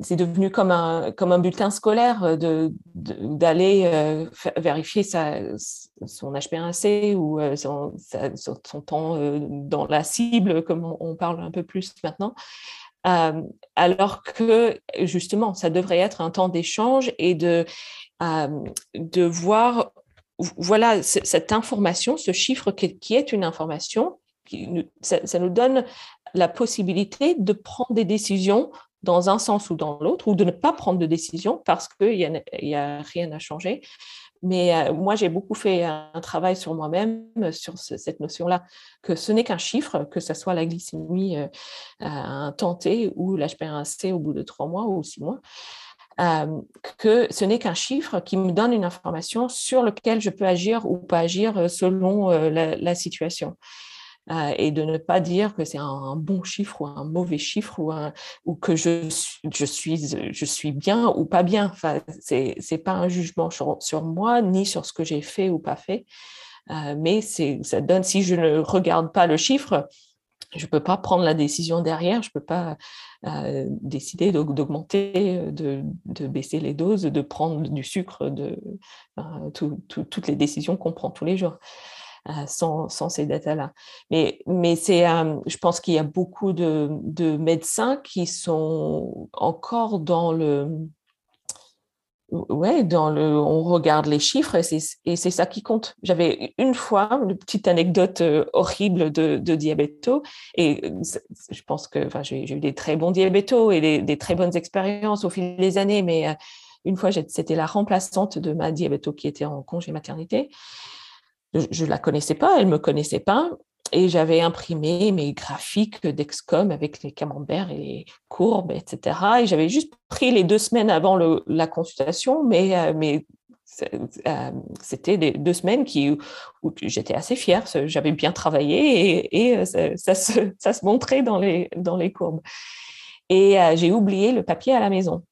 c'est devenu comme un, comme un bulletin scolaire de, d'aller vérifier sa, son HPA1C ou son, son, temps dans la cible, comme on, on, parle un peu plus maintenant. alors que justement, ça devrait être un temps d'échange et de, de voir voilà, cette information, ce chiffre qui est une information, ça, nous donne la possibilité de prendre des décisions dans un sens ou dans l'autre, ou de ne pas prendre de décision parce qu'il n'y a, rien à changer. Mais euh, moi, j'ai beaucoup fait un travail sur moi-même, sur cette notion-là, que ce n'est qu'un chiffre, que ce soit la glycémie euh, ou l'HbA1c au bout de trois mois ou six mois. Euh, que ce n'est qu'un chiffre qui me donne une information sur lequel je peux agir ou pas agir euh, selon la, situation. Et de ne pas dire que c'est un, bon chiffre ou un mauvais chiffre ou, que je, suis, bien ou pas bien. Enfin, ce n'est pas un jugement sur, moi ni sur ce que j'ai fait ou pas fait. mais ça donne, si je ne regarde pas le chiffre, je ne peux pas prendre la décision derrière, je ne peux pas euh, décider d'augmenter, euh, de, baisser les doses, de prendre du sucre, de toutes les décisions qu'on prend tous les jours. Euh, sans, ces datas-là. Mais, mais c'est, je pense qu'il y a beaucoup de, de, médecins qui sont encore dans le, ouais, le, on regarde les chiffres et c'est ça qui compte. J'avais une fois une petite anecdote euh, horrible de, de diabéto et euh, je pense que enfin, j'ai eu des très bons diabétos et des, des, très bonnes expériences au fil des années, mais euh, une fois, c'était la remplaçante de ma diabéto qui était en congé maternité. Je ne la connaissais pas, elle ne me connaissait pas et j'avais imprimé mes graphiques d'Excom avec les camemberts et les courbes, etc. Et j'avais juste pris les deux semaines avant la consultation, mais, euh, euh, c'était deux semaines qui, où j'étais assez fière, j'avais bien travaillé et, euh, ça, se, montrait dans les courbes. Et j'ai oublié le papier à la maison.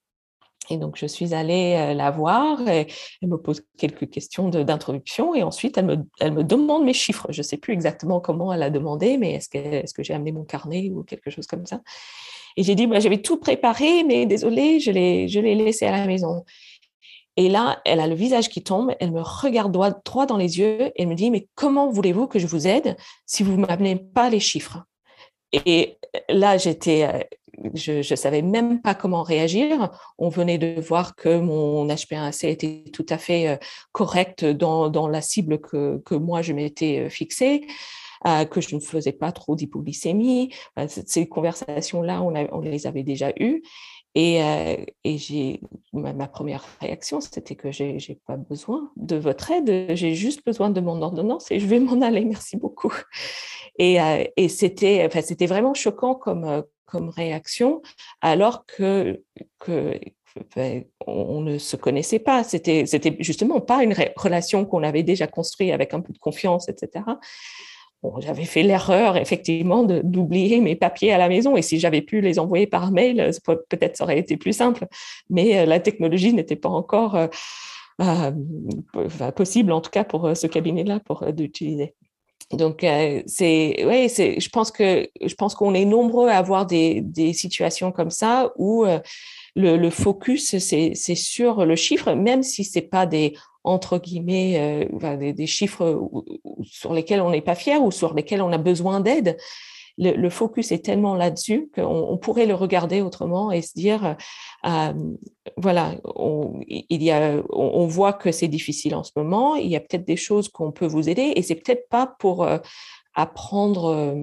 Et donc, je suis allée euh, la voir et elle me pose quelques questions d'introduction et ensuite, elle me, demande mes chiffres. Je ne sais plus exactement comment elle a demandé, mais est-ce que, j'ai amené mon carnet ou quelque chose comme ça? Et j'ai dit, bah, j'avais tout préparé, mais désolé, je l'ai laissé à la maison. Et là, elle a le visage qui tombe, elle me regarde droit, dans les yeux et me dit, mais comment voulez-vous que je vous aide si vous ne m'amenez pas les chiffres? Et là, j'étais, euh, je ne savais même pas comment réagir. On venait de voir que mon HbA1c était tout à fait euh, correct dans, dans la cible que, que moi, je m'étais euh, fixée. que je ne faisais pas trop d'hypoglycémie. Ces conversations-là, on, on, les avait déjà eues. Et, et j'ai ma, première réaction, c'était que j'ai n'ai pas besoin de votre aide, j'ai juste besoin de mon ordonnance et je vais m'en aller. Merci beaucoup. Et, euh, c'était, enfin, c'était vraiment choquant comme, euh, comme réaction, alors que on ne se connaissait pas. C'était, c'était justement pas une relation qu'on avait déjà construite avec un peu de confiance, etc. J'avais fait l'erreur, effectivement, d'oublier mes papiers à la maison. Et si j'avais pu les envoyer par mail, peut-être ça aurait été plus simple. Mais euh, la technologie n'était pas encore possible, en tout cas pour ce cabinet-là, pour d'utiliser. Donc, euh, c'est, ouais, c'est, je pense que, je pense qu'on est nombreux à avoir des, des situations comme ça où euh, le, le, focus, c'est, c'est sur le chiffre, même si c'est pas des, entre guillemets, euh, des, chiffres sur lesquels on n'est pas fier ou sur lesquels on a besoin d'aide le, focus est tellement là-dessus qu'on pourrait le regarder autrement et se dire, euh, voilà, on, il y a, on, voit que c'est difficile en ce moment, il y a peut-être des choses qu'on peut vous aider et c'est peut-être pas pour euh, apprendre.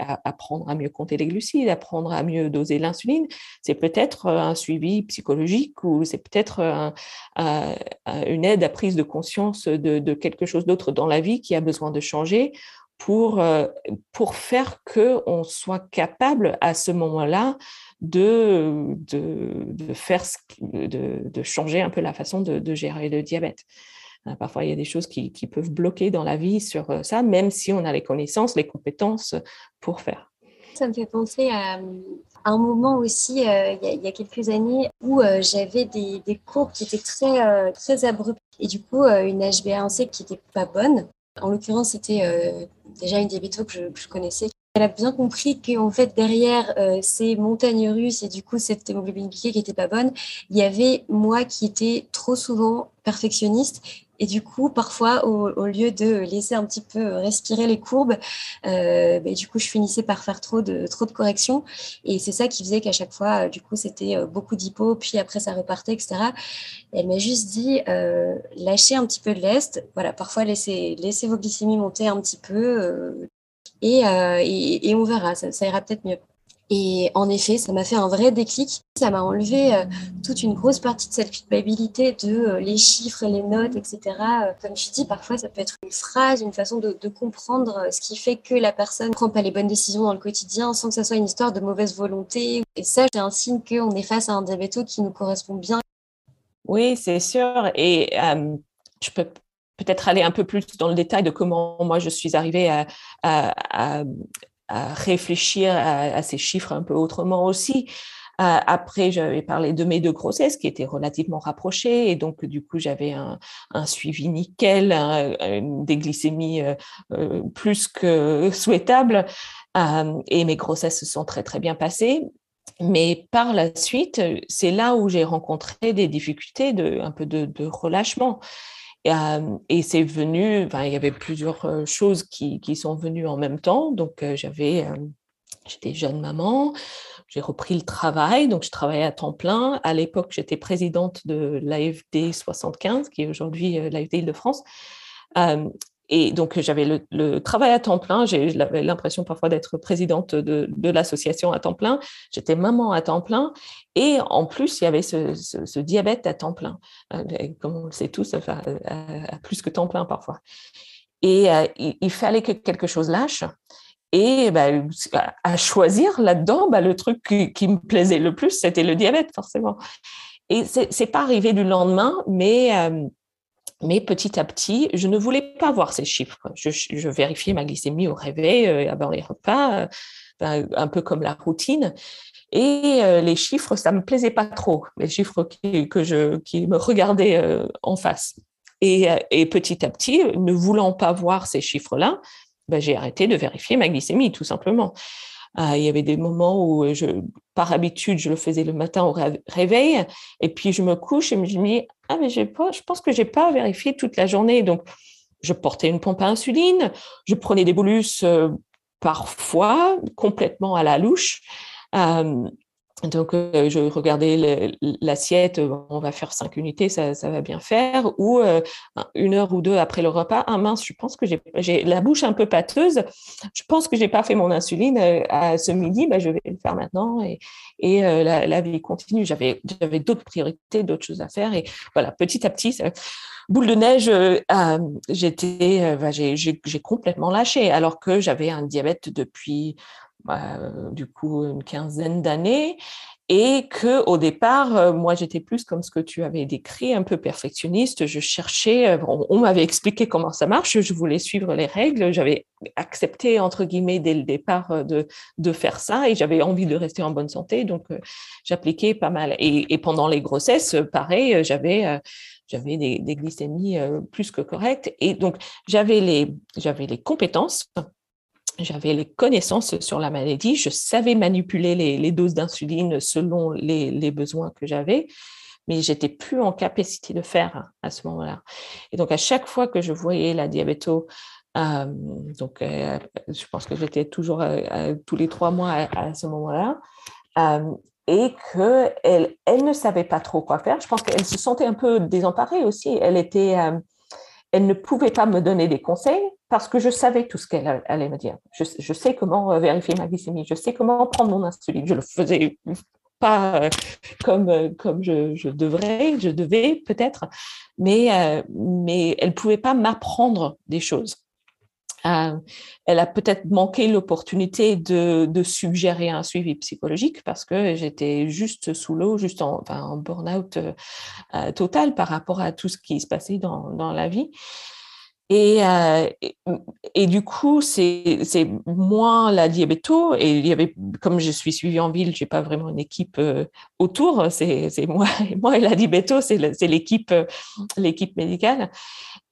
Euh, apprendre à mieux compter les glucides, apprendre à mieux doser l'insuline, c'est peut-être un suivi psychologique ou c'est peut-être une aide à prise de conscience de, quelque chose d'autre dans la vie qui a besoin de changer pour, euh, pour faire qu'on soit capable à ce moment-là de, de, de, changer un peu la façon de, gérer le diabète. Euh, parfois, il y a des choses qui, peuvent bloquer dans la vie sur euh, ça, même si on a les connaissances, les compétences pour faire. Ça me fait penser à, un moment aussi, il, y a, quelques années, où j'avais des, des, cours qui étaient très, très abrupts et du coup, une HbA1c qui n'était pas bonne. En l'occurrence, c'était déjà une diabéto que je, connaissais. Elle a bien compris qu'en fait, derrière ces montagnes russes et du coup cette hémoglobine glycée qui n'était pas bonne, il y avait moi qui étais trop souvent perfectionniste et du coup, parfois, au, lieu de laisser un petit peu respirer les courbes, euh, bah, du coup, je finissais par faire trop de, trop de corrections. Et c'est ça qui faisait qu'à chaque fois, du coup, c'était euh, beaucoup d'hypo, puis après, ça repartait, etc. elle m'a juste dit, euh, lâchez un petit peu de l'est. Voilà, parfois, laissez, laissez vos glycémies monter un petit peu. Et, et, on verra, ça, ira peut-être mieux. Et en effet, ça m'a fait un vrai déclic. Ça m'a enlevé euh, toute une grosse partie de cette culpabilité de euh, les chiffres, les notes, etc. Euh, comme je dis, parfois, ça peut être une phrase, une façon de, comprendre ce qui fait que la personne ne prend pas les bonnes décisions dans le quotidien sans que ça soit une histoire de mauvaise volonté. Et ça, c'est un signe qu'on est face à un diabéto qui nous correspond bien. Oui, c'est sûr. Et je peux peut-être aller un peu plus dans le détail de comment moi je suis arrivée à réfléchir à, ces chiffres un peu autrement aussi. Euh, après, j'avais parlé de mes deux grossesses qui étaient relativement rapprochées et donc du coup j'avais un, suivi nickel, des glycémies euh, euh, plus que souhaitables et mes grossesses se sont très très bien passées. Mais par la suite, c'est là où j'ai rencontré des difficultés un peu de relâchement. Et, c'est venu, il y avait plusieurs choses qui, sont venues en même temps. Donc, j'avais, j'étais jeune maman, j'ai repris le travail, donc je travaillais à temps plein. À l'époque, j'étais présidente de l'AFD 75, qui est aujourd'hui l'AFD Île-de-France. Et donc, j'avais le, travail à temps plein. J'avais l'impression parfois d'être présidente de, l'association à temps plein. J'étais maman à temps plein. Et en plus, il y avait ce, diabète à temps plein. Euh, comme on le sait tous, enfin, à, plus que temps plein parfois. Et euh, il, fallait que quelque chose lâche. Et bah, à choisir là-dedans, bah, le truc qui, me plaisait le plus, c'était le diabète, forcément. Et c'est pas arrivé du lendemain, mais euh, mais petit à petit, je ne voulais pas voir ces chiffres. Je, vérifiais ma glycémie au réveil, euh, avant les repas, euh, ben, un peu comme la routine. Et euh, les chiffres, ça me plaisait pas trop, les chiffres qui, que je, qui me regardaient en face. Et, petit à petit, ne voulant pas voir ces chiffres-là, ben, j'ai arrêté de vérifier ma glycémie, tout simplement. Il y avait des moments où, je, par habitude, je le faisais le matin au réveil, et puis je me couche et je me dis, ah, mais je pense que j'ai pas vérifié toute la journée. Donc, je portais une pompe à insuline, je prenais des bolus parfois, complètement à la louche. Donc, euh, je regardais l'assiette, on va faire cinq unités, ça, va bien faire. Ou une heure ou deux après le repas, ah mince, je pense que j'ai la bouche un peu pâteuse, je pense que j'ai pas fait mon insuline à ce midi, bah, je vais le faire maintenant. Et, et la, vie continue. J'avais d'autres priorités, d'autres choses à faire. Et voilà, petit à petit, boule de neige, j'étais, bah, j'ai complètement lâché, alors que j'avais un diabète depuis bah, du coup une quinzaine d'années et que au départ, euh, moi j'étais plus comme ce que tu avais décrit, un peu perfectionniste. Je cherchais, euh, on, m'avait expliqué comment ça marche, je voulais suivre les règles, j'avais accepté entre guillemets dès le départ euh, de, de faire ça et j'avais envie de rester en bonne santé, donc j'appliquais pas mal. Et, pendant les grossesses, pareil, j'avais j'avais des, des, glycémies plus que correctes et donc j'avais les j'avais les compétences j'avais les connaissances sur la maladie, je savais manipuler les, doses d'insuline selon les, besoins que j'avais, mais j'étais plus en capacité de faire à ce moment-là. Et donc à chaque fois que je voyais la diabéto, euh, donc euh, je pense que j'étais toujours euh, tous les trois mois à, ce moment-là, et qu'elle elle ne savait pas trop quoi faire. Je pense qu'elle se sentait un peu désemparée aussi. Elle était elle ne pouvait pas me donner des conseils parce que je savais tout ce qu'elle allait me dire. Je, sais comment euh, vérifier ma glycémie, je sais comment prendre mon insuline. Je le faisais pas euh, comme, euh, comme je, devrais, je devais peut-être, mais, mais elle ne pouvait pas m'apprendre des choses. elle a peut-être manqué l'opportunité de, de, suggérer un suivi psychologique parce que j'étais juste sous l'eau, juste en, en burn-out total par rapport à tout ce qui se passait dans, dans la vie. Euh, et, et, du coup, c'est moi la diabéto, et il y avait, comme je suis suivie en ville, j'ai pas vraiment une équipe euh, autour, c'est moi, moi et la diabéto, c'est l'équipe euh, l'équipe médicale.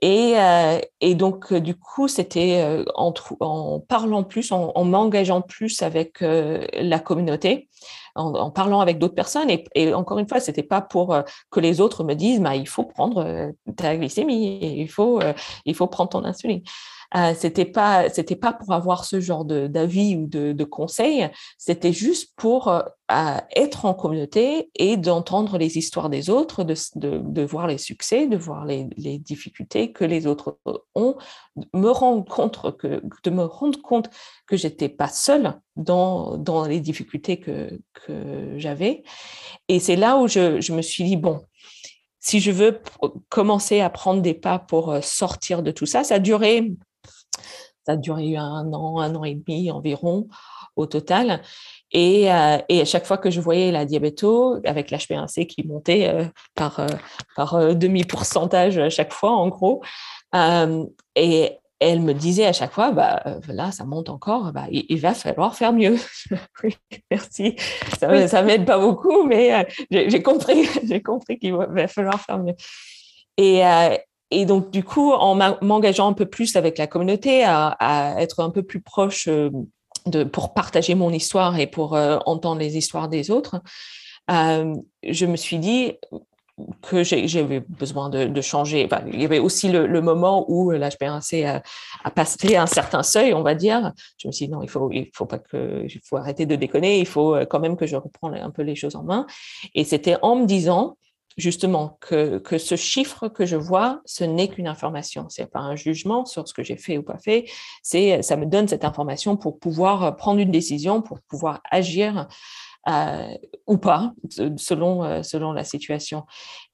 Et, euh, et, donc, du coup, c'était en, en, parlant plus, en, en m'engageant plus avec la communauté, en, parlant avec d'autres personnes. Et, et, encore une fois, c'était pas pour que les autres me disent, bah, il faut prendre ta glycémie, il faut, il faut prendre ton insuline. Euh, c'était pas c'était pas pour avoir ce genre d'avis ou de, de conseils, c'était juste pour euh, être en communauté et d'entendre les histoires des autres, de, de, voir les succès, de voir les, les, difficultés que les autres ont, me rendre compte que de me rendre compte que j'étais pas seule dans dans les difficultés que que j'avais. Et c'est là où je, je me suis dit bon, si je veux commencer à prendre des pas pour euh, sortir de tout ça, ça a duré ça a duré un an, un an et demi environ au total. Et, euh, et, à chaque fois que je voyais la diabéto avec l'HbA1c qui montait euh, par, euh, par demi-pourcentage à chaque fois, en gros, et elle me disait à chaque fois, bah, là, ça monte encore, bah, il, va falloir faire mieux. merci. Ça, ça m'aide pas beaucoup, mais j'ai compris, j'ai compris qu'il va falloir faire mieux. Et, et donc, du coup, en m'engageant un peu plus avec la communauté, à, être un peu plus proche euh, pour partager mon histoire et pour euh, entendre les histoires des autres, euh, je me suis dit que j'avais besoin de, changer. il y avait aussi le, moment où l'HbA1c a, a, passé un certain seuil, on va dire. Je me suis dit non, il faut, faut pas que, il faut arrêter de déconner. Il faut quand même que je reprenne un peu les choses en main. Et c'était en me disant, justement que, que, ce chiffre que je vois, ce n'est qu'une information. C'est pas un jugement sur ce que j'ai fait ou pas fait. C'est, ça me donne cette information pour pouvoir prendre une décision, pour pouvoir agir euh, ou pas, selon euh, selon la situation.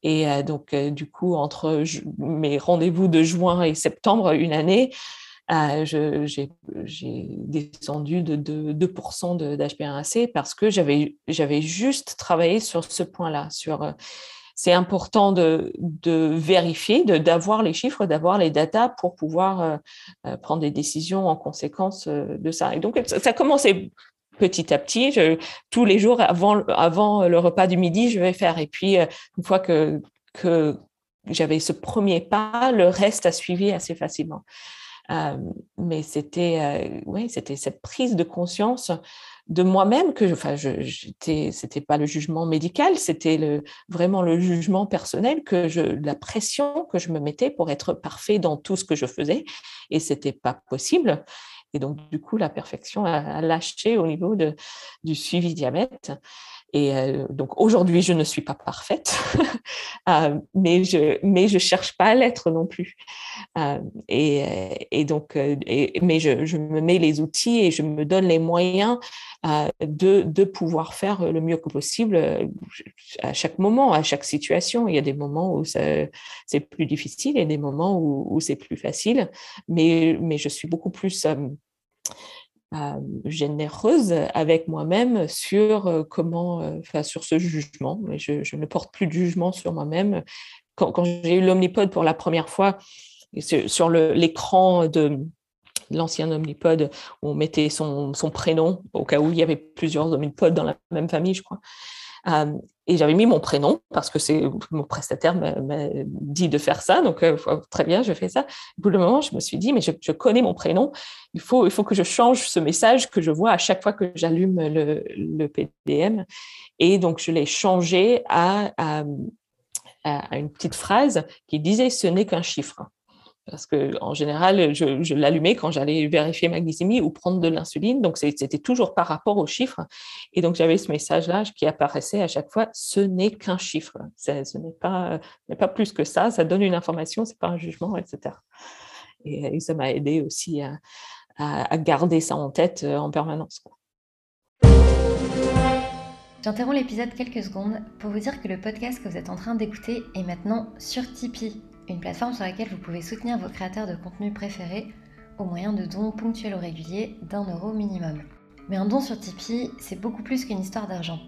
Et euh, donc du coup, entre mes rendez-vous de juin et septembre, une année. j'ai descendu de, de 2% d'HbA1c parce que j'avais juste travaillé sur ce point-là, sur c'est important de, de vérifier, d'avoir les chiffres, d'avoir les datas pour pouvoir euh, euh, prendre des décisions en conséquence euh, de ça. Et donc, ça, a commencé petit à petit. Tous les jours, avant, avant le repas du midi, je vais faire. Et puis, une fois que, que j'avais ce premier pas, le reste a suivi assez facilement. mais c'était, oui, c'était cette prise de conscience de moi-même que enfin j'étais c'était pas le jugement médical c'était le vraiment le jugement personnel que je la pression que je me mettais pour être parfait dans tout ce que je faisais et c'était pas possible. Et donc du coup la perfection a, lâché au niveau de du suivi diabète et euh, donc aujourd'hui, je ne suis pas parfaite, euh, mais je mais cherche pas à l'être non plus. Euh, et, donc, mais je, me mets les outils et je me donne les moyens de, pouvoir faire le mieux que possible à chaque moment, à chaque situation. Il y a des moments où c'est plus difficile et des moments où, c'est plus facile, mais je suis beaucoup plus généreuse avec moi-même sur euh, comment, euh, enfin, sur ce jugement. Je, ne porte plus de jugement sur moi-même. Quand, j'ai eu l'omnipode pour la première fois, sur l'écran de l'ancien omnipode, on mettait son, son, prénom au cas où il y avait plusieurs omnipodes dans la même famille, je crois. Euh, et j'avais mis mon prénom parce que mon prestataire m'a dit de faire ça. Donc, euh, très bien, je fais ça. Au bout d'un moment, je me suis dit, mais je, connais mon prénom. Il faut, il faut que je change ce message que je vois à chaque fois que j'allume le, PDM. Et donc, je l'ai changé à, une petite phrase qui disait, ce n'est qu'un chiffre parce que en général, je, l'allumais quand j'allais vérifier ma glycémie ou prendre de l'insuline. Donc, c'était toujours par rapport aux chiffres. Et donc, j'avais ce message-là qui apparaissait à chaque fois ce n'est qu'un chiffre. Ce n'est pas, pas plus que ça. Ça donne une information, c'est pas un jugement, etc. Et, ça m'a aidé aussi à, à, garder ça en tête euh, en permanence. J'interromps l'épisode quelques secondes pour vous dire que le podcast que vous êtes en train d'écouter est maintenant sur Tipeee une plateforme sur laquelle vous pouvez soutenir vos créateurs de contenu préférés au moyen de dons ponctuels ou réguliers d'un euro minimum. Mais un don sur Tipeee, c'est beaucoup plus qu'une histoire d'argent.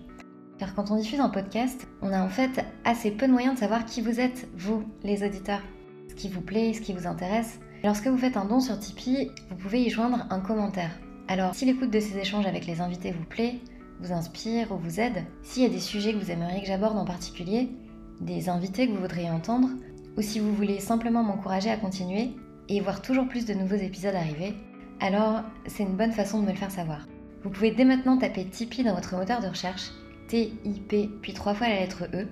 Car quand on diffuse un podcast, on a en fait assez peu de moyens de savoir qui vous êtes, vous, les auditeurs, ce qui vous plaît, ce qui vous intéresse. Lorsque vous faites un don sur Tipeee, vous pouvez y joindre un commentaire. Alors, si l'écoute de ces échanges avec les invités vous plaît, vous inspire ou vous aide, s'il y a des sujets que vous aimeriez que j'aborde en particulier, des invités que vous voudriez entendre, ou si vous voulez simplement m'encourager à continuer et voir toujours plus de nouveaux épisodes arriver, alors c'est une bonne façon de me le faire savoir. Vous pouvez dès maintenant taper Tipeee dans votre moteur de recherche, T-I-P, puis trois fois la lettre E.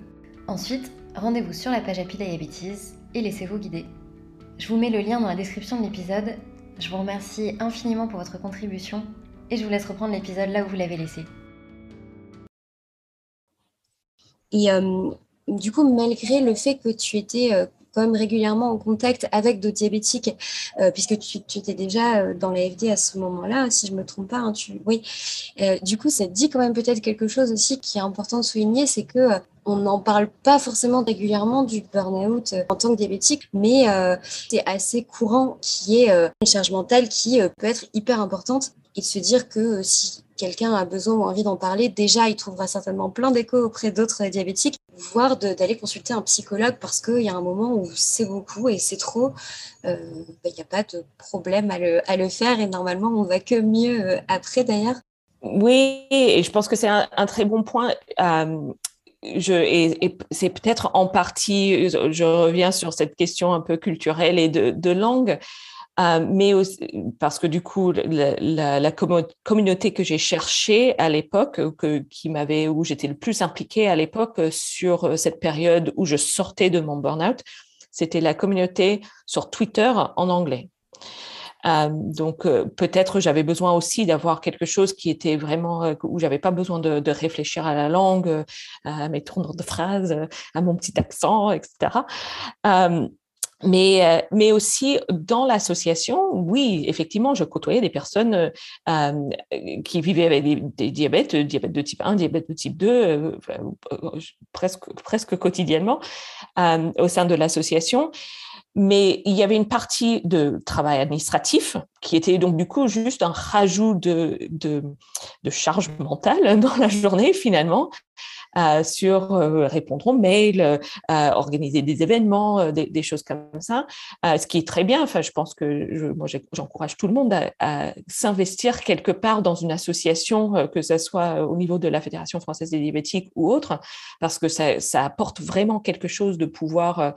Ensuite, rendez-vous sur la page Happy Diabetes et laissez-vous guider. Je vous mets le lien dans la description de l'épisode. Je vous remercie infiniment pour votre contribution et je vous laisse reprendre l'épisode là où vous l'avez laissé. Et euh, du coup, malgré le fait que tu étais euh, quand même régulièrement en contact avec d'autres diabétiques, euh, puisque tu, étais déjà dans la FD à ce moment-là, si je me trompe pas. Hein. Oui. du coup, ça dit quand même peut-être quelque chose aussi qui est important de souligner, c'est que on n'en parle pas forcément régulièrement du burn-out en tant que diabétique, mais c'est assez courant qu'il y ait une charge mentale qui peut être hyper importante et de se dire que si quelqu'un a besoin ou envie d'en parler, déjà, il trouvera certainement plein d'échos auprès d'autres diabétiques, voire d'aller consulter un psychologue parce qu'il y a un moment où c'est beaucoup et c'est trop. Euh, bah, il n'y a pas de problème à le, faire et normalement, on va que mieux euh, après d'ailleurs. Oui, et je pense que c'est un, très bon point. Euh, je, et, c'est peut-être en partie, je reviens sur cette question un peu culturelle et de langue. Euh, mais aussi, parce que du coup, la, communauté que j'ai cherchée à l'époque, qui m'avait, où j'étais le plus impliquée à l'époque sur euh, cette période où je sortais de mon burn-out, c'était la communauté sur Twitter en anglais. Euh, donc euh, peut-être j'avais besoin aussi d'avoir quelque chose qui était vraiment où j'avais pas besoin de, de, réfléchir à la langue, à mes tournures de phrases, à mon petit accent, etc. Mais, euh, mais aussi dans l'association, oui, effectivement, je côtoyais des personnes euh, euh qui vivaient avec des, des, diabètes, euh, diabète de type 1, diabète de type 2, presque, presque quotidiennement au sein de l'association. Mais il y avait une partie de travail administratif qui était donc du coup juste un rajout de, de, de charge mentale dans la journée finalement, euh, sur euh, répondre aux mails, euh, organiser des événements, des, choses comme ça, ce qui est très bien. Enfin, je pense que je, moi, j'encourage tout le monde à, s'investir quelque part dans une association, que ce soit au niveau de la Fédération française des diabétiques ou autre, parce que ça, ça apporte vraiment quelque chose de pouvoir.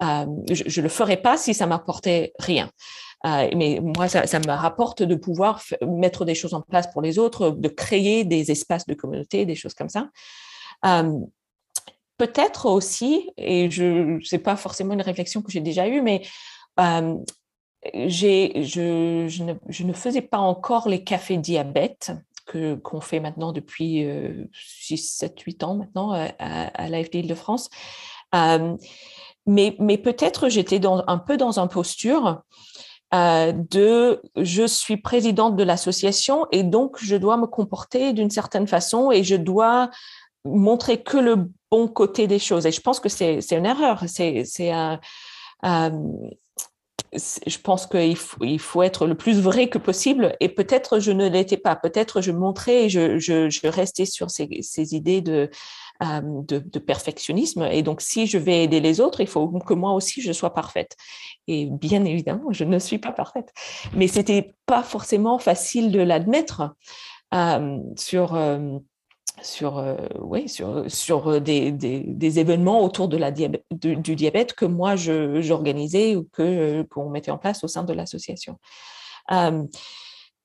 je ne le ferais pas si ça m'apportait rien. mais moi, ça, ça, me rapporte de pouvoir mettre des choses en place pour les autres, de créer des espaces de communauté, des choses comme ça. Euh, peut-être aussi, et je sais pas forcément une réflexion que j'ai déjà eue, mais euh, je, ne, faisais pas encore les cafés diabète qu'on fait maintenant depuis 6, 7, 8 ans maintenant à, à l'AFD Île-de-France. Euh, mais, peut-être j'étais un peu dans une posture euh, de je suis présidente de l'association et donc je dois me comporter d'une certaine façon et je dois montrer que le bon côté des choses. Et je pense que c'est une erreur. C'est un. Euh, je pense qu'il faut, il faut être le plus vrai que possible. Et peut-être je ne l'étais pas. Peut-être je montrais je, je, restais sur ces, ces idées de, euh, de, de, perfectionnisme. Et donc, si je vais aider les autres, il faut que moi aussi je sois parfaite. Et bien évidemment, je ne suis pas parfaite. Mais c'était pas forcément facile de l'admettre euh, sur. Sur, euh, oui, sur, sur euh, des, des, événements autour de la du, diabète que moi j'organisais ou que euh, qu'on mettait en place au sein de l'association.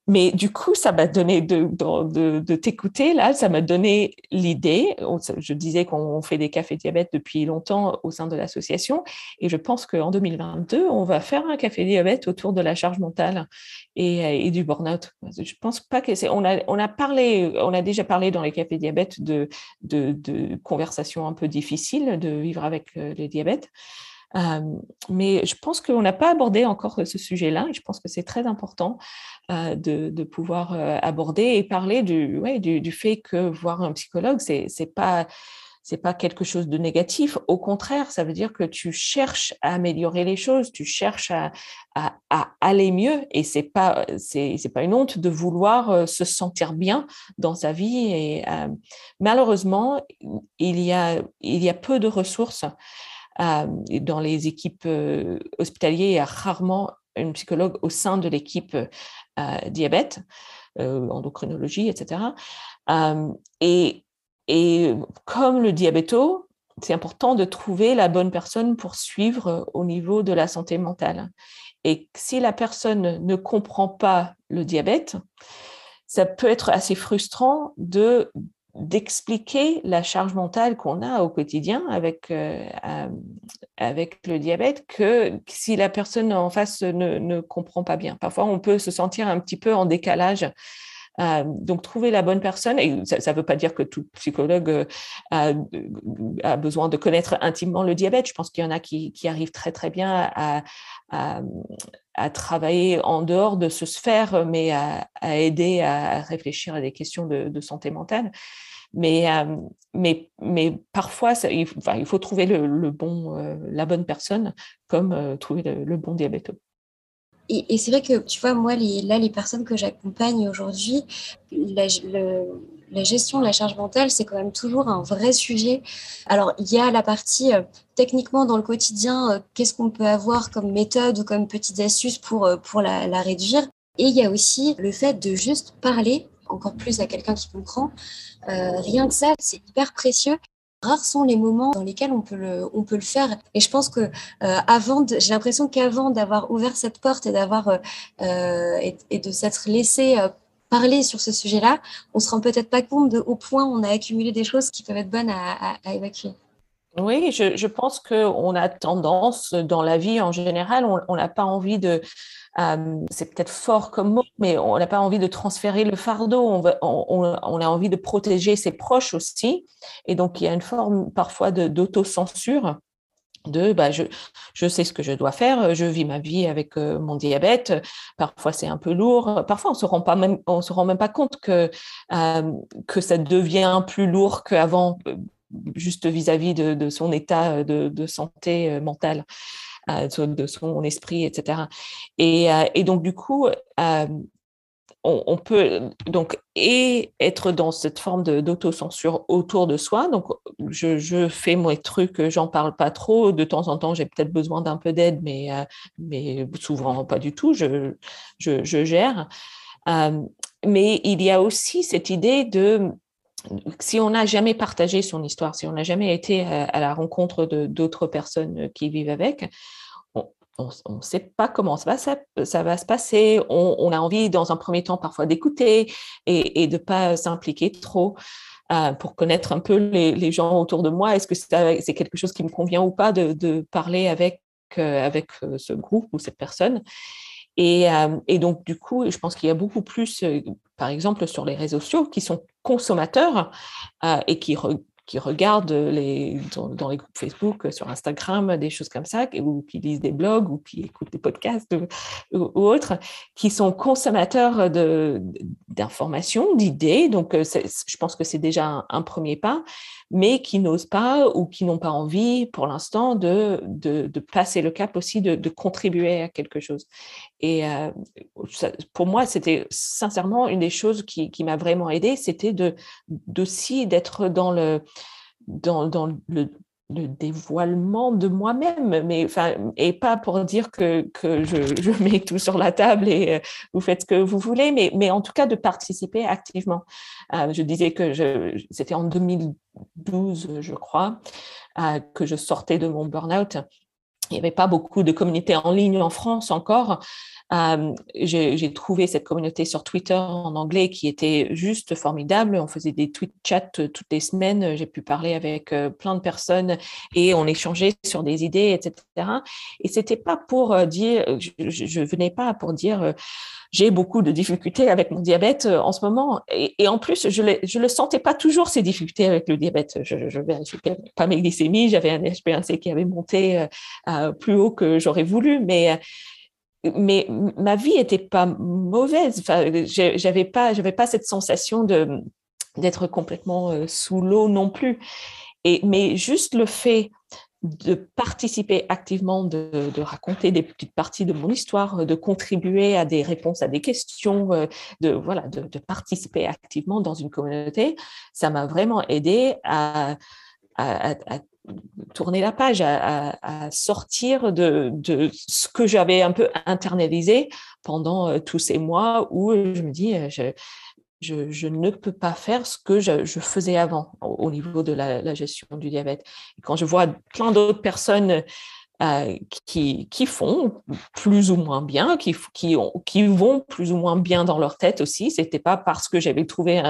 Mais du coup, ça m'a donné de, t'écouter, là, ça m'a donné l'idée. Je disais qu'on fait des cafés diabète depuis longtemps au sein de l'association. Et je pense qu'en 2022, on va faire un café diabète autour de la charge mentale et, du burn-out. Je pense pas que c'est. On a, déjà parlé dans les cafés diabète de, conversations un peu difficiles de vivre avec euh, les diabètes. Mais je pense qu'on n'a pas abordé encore ce sujet-là et je pense que c'est très important de, pouvoir aborder et parler du, fait que voir un psychologue, c'est pas pas quelque chose de négatif. Au contraire, ça veut dire que tu cherches à améliorer les choses, tu cherches à, aller mieux, et c'est pas pas une honte de vouloir se sentir bien dans sa vie. Malheureusement, il y a peu de ressources dans les équipes euh, hospitalières, il y a rarement une psychologue au sein de l'équipe euh, diabète, endocrinologie, etc. et, et comme le diabéto, c'est important de trouver la bonne personne pour suivre au niveau de la santé mentale. Et si la personne ne comprend pas le diabète, ça peut être assez frustrant de d'expliquer la charge mentale qu'on a au quotidien avec, euh, avec le diabète que si la personne en face ne, ne, comprend pas bien. Parfois, on peut se sentir un petit peu en décalage euh, donc, trouver la bonne personne, et ça ne veut pas dire que tout psychologue euh, a, besoin de connaître intimement le diabète. Je pense qu'il y en a qui, arrivent très, très bien à, travailler en dehors de ce sphère, mais à, aider à réfléchir à des questions de, santé mentale. Mais, euh, mais, mais parfois, il, il, faut trouver le, bon, la bonne personne comme trouver le, bon diabète et, c'est vrai que, tu vois, moi, les, là, les personnes que j'accompagne aujourd'hui, la, gestion de la charge mentale, c'est quand même toujours un vrai sujet. Alors, il y a la partie euh, techniquement dans le quotidien, euh, qu'est-ce qu'on peut avoir comme méthode ou comme petites astuces pour, euh, pour la, réduire. Et il y a aussi le fait de juste parler encore plus à quelqu'un qui comprend. rien que ça, c'est hyper précieux. Rares sont les moments dans lesquels on peut le, on peut le faire. Et je pense que avant, j'ai l'impression qu'avant d'avoir ouvert cette porte et d'avoir et, de s'être laissé parler sur ce sujet-là, on se rend peut-être pas compte de au point on a accumulé des choses qui peuvent être bonnes à, évacuer. Oui, je, pense qu'on a tendance dans la vie en général, on n'a pas envie de, euh, c'est peut-être fort comme mot, mais on n'a pas envie de transférer le fardeau, on, on, a envie de protéger ses proches aussi. Et donc, il y a une forme parfois d'autocensure de bah, je, je sais ce que je dois faire, je vis ma vie avec euh, mon diabète, parfois c'est un peu lourd, parfois on se rend pas même se rend même pas compte que euh, que ça devient plus lourd qu'avant juste vis-à-vis de, de, son état de, de santé mentale de son esprit, etc. Et, euh, et donc, du coup, euh, on, peut donc et être dans cette forme d'autocensure autour de soi. Donc, je, fais mes trucs, j'en parle pas trop. De temps en temps, j'ai peut-être besoin d'un peu d'aide, mais, euh, mais souvent pas du tout. Je, je, je gère. mais il y a aussi cette idée de si on n'a jamais partagé son histoire, si on n'a jamais été à la rencontre d'autres personnes qui vivent avec, on ne sait pas comment ça va, se passer. On, a envie, dans un premier temps, parfois d'écouter et, de ne pas s'impliquer trop euh, pour connaître un peu les, gens autour de moi. Est-ce que c'est quelque chose qui me convient ou pas de, parler avec, euh, avec euh, ce groupe ou cette personne? Et, et, donc, du coup, je pense qu'il y a beaucoup plus, par exemple, sur les réseaux sociaux, qui sont consommateurs et qui, qui regardent les, dans, les groupes Facebook, sur Instagram, des choses comme ça, ou qui lisent des blogs, ou qui écoutent des podcasts ou, autres, qui sont consommateurs d'informations, d'idées. Donc, euh, je pense que c'est déjà un, premier pas, mais qui n'osent pas ou qui n'ont pas envie pour l'instant de, de, de, passer le cap aussi, de, de contribuer à quelque chose. Et euh, pour moi, c'était sincèrement une des choses qui, m'a vraiment aidé, c'était de d'aussi d'être dans le dévoilement de moi-même, mais et pas pour dire que, je, mets tout sur la table et euh, vous faites ce que vous voulez, mais en tout cas de participer activement. Euh, je disais que c'était en 2012, je crois, que je sortais de mon burn-out il n'y avait pas beaucoup de communautés en ligne en France encore. Euh, j'ai trouvé cette communauté sur Twitter en anglais qui était juste formidable. On faisait des tweet chats toutes les semaines. J'ai pu parler avec euh, plein de personnes et on échangeait sur des idées, etc. Et c'était pas pour euh, dire, je, je venais pas pour dire j'ai beaucoup de difficultés avec mon diabète en ce moment. Et, en plus, je ne le sentais pas toujours, ces difficultés avec le diabète. Je, je vérifiais pas mes glycémies, j'avais un HbA1c qui avait monté plus haut que j'aurais voulu, mais mais ma vie était pas mauvaise. Enfin, j'avais pas, j'avais pas cette sensation de d'être complètement euh, sous l'eau non plus. Et mais juste le fait de participer activement, de, raconter des petites parties de mon histoire, de contribuer à des réponses à des questions, euh, de voilà, de, participer activement dans une communauté, ça m'a vraiment aidé à, tourner la page, à, sortir de, ce que j'avais un peu internalisé pendant euh, tous ces mois où je me dis, euh, je, ne peux pas faire ce que je, faisais avant au, niveau de la, la, gestion du diabète. Et quand je vois plein d'autres personnes euh, qui, font plus ou moins bien, qui, qui, ont, qui vont plus ou moins bien dans leur tête aussi. C'était pas parce que j'avais trouvé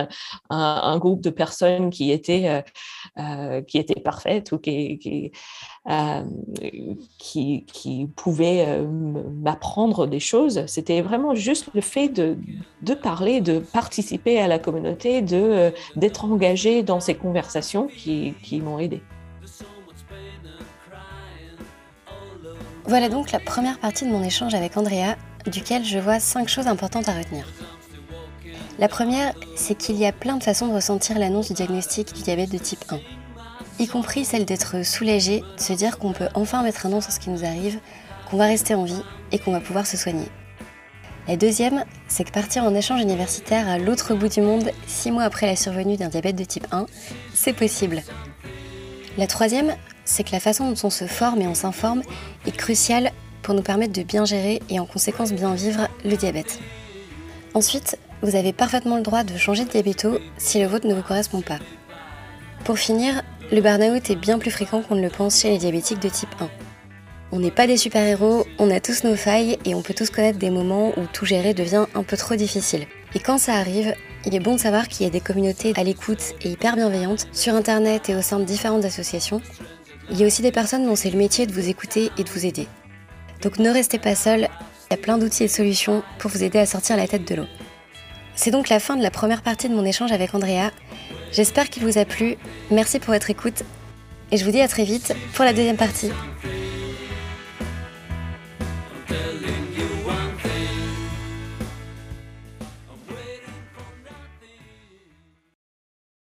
un, groupe de personnes qui étaient, euh, euh, parfaites ou qui, pouvaient m'apprendre des choses. C'était vraiment juste le fait de, parler, de participer à la communauté, d'être engagé dans ces conversations qui m'ont aidé. Voilà donc la première partie de mon échange avec Andrea, duquel je vois cinq choses importantes à retenir. La première, c'est qu'il y a plein de façons de ressentir l'annonce du diagnostic du diabète de type 1, y compris celle d'être soulagé, de se dire qu'on peut enfin mettre un nom sur ce qui nous arrive, qu'on va rester en vie et qu'on va pouvoir se soigner. La deuxième, c'est que partir en échange universitaire à l'autre bout du monde, six mois après la survenue d'un diabète de type 1, c'est possible. La troisième, c'est que la façon dont on se forme et on s'informe est cruciale pour nous permettre de bien gérer et en conséquence bien vivre le diabète. Ensuite, vous avez parfaitement le droit de changer de diabéto si le vôtre ne vous correspond pas. Pour finir, le burn-out est bien plus fréquent qu'on ne le pense chez les diabétiques de type 1. On n'est pas des super-héros, on a tous nos failles et on peut tous connaître des moments où tout gérer devient un peu trop difficile. Et quand ça arrive, il est bon de savoir qu'il y a des communautés à l'écoute et hyper bienveillantes sur Internet et au sein de différentes associations il y a aussi des personnes dont c'est le métier de vous écouter et de vous aider. Donc ne restez pas seul, il y a plein d'outils et de solutions pour vous aider à sortir la tête de l'eau. C'est donc la fin de la première partie de mon échange avec Andrea. J'espère qu'il vous a plu, merci pour votre écoute et je vous dis à très vite pour la deuxième partie.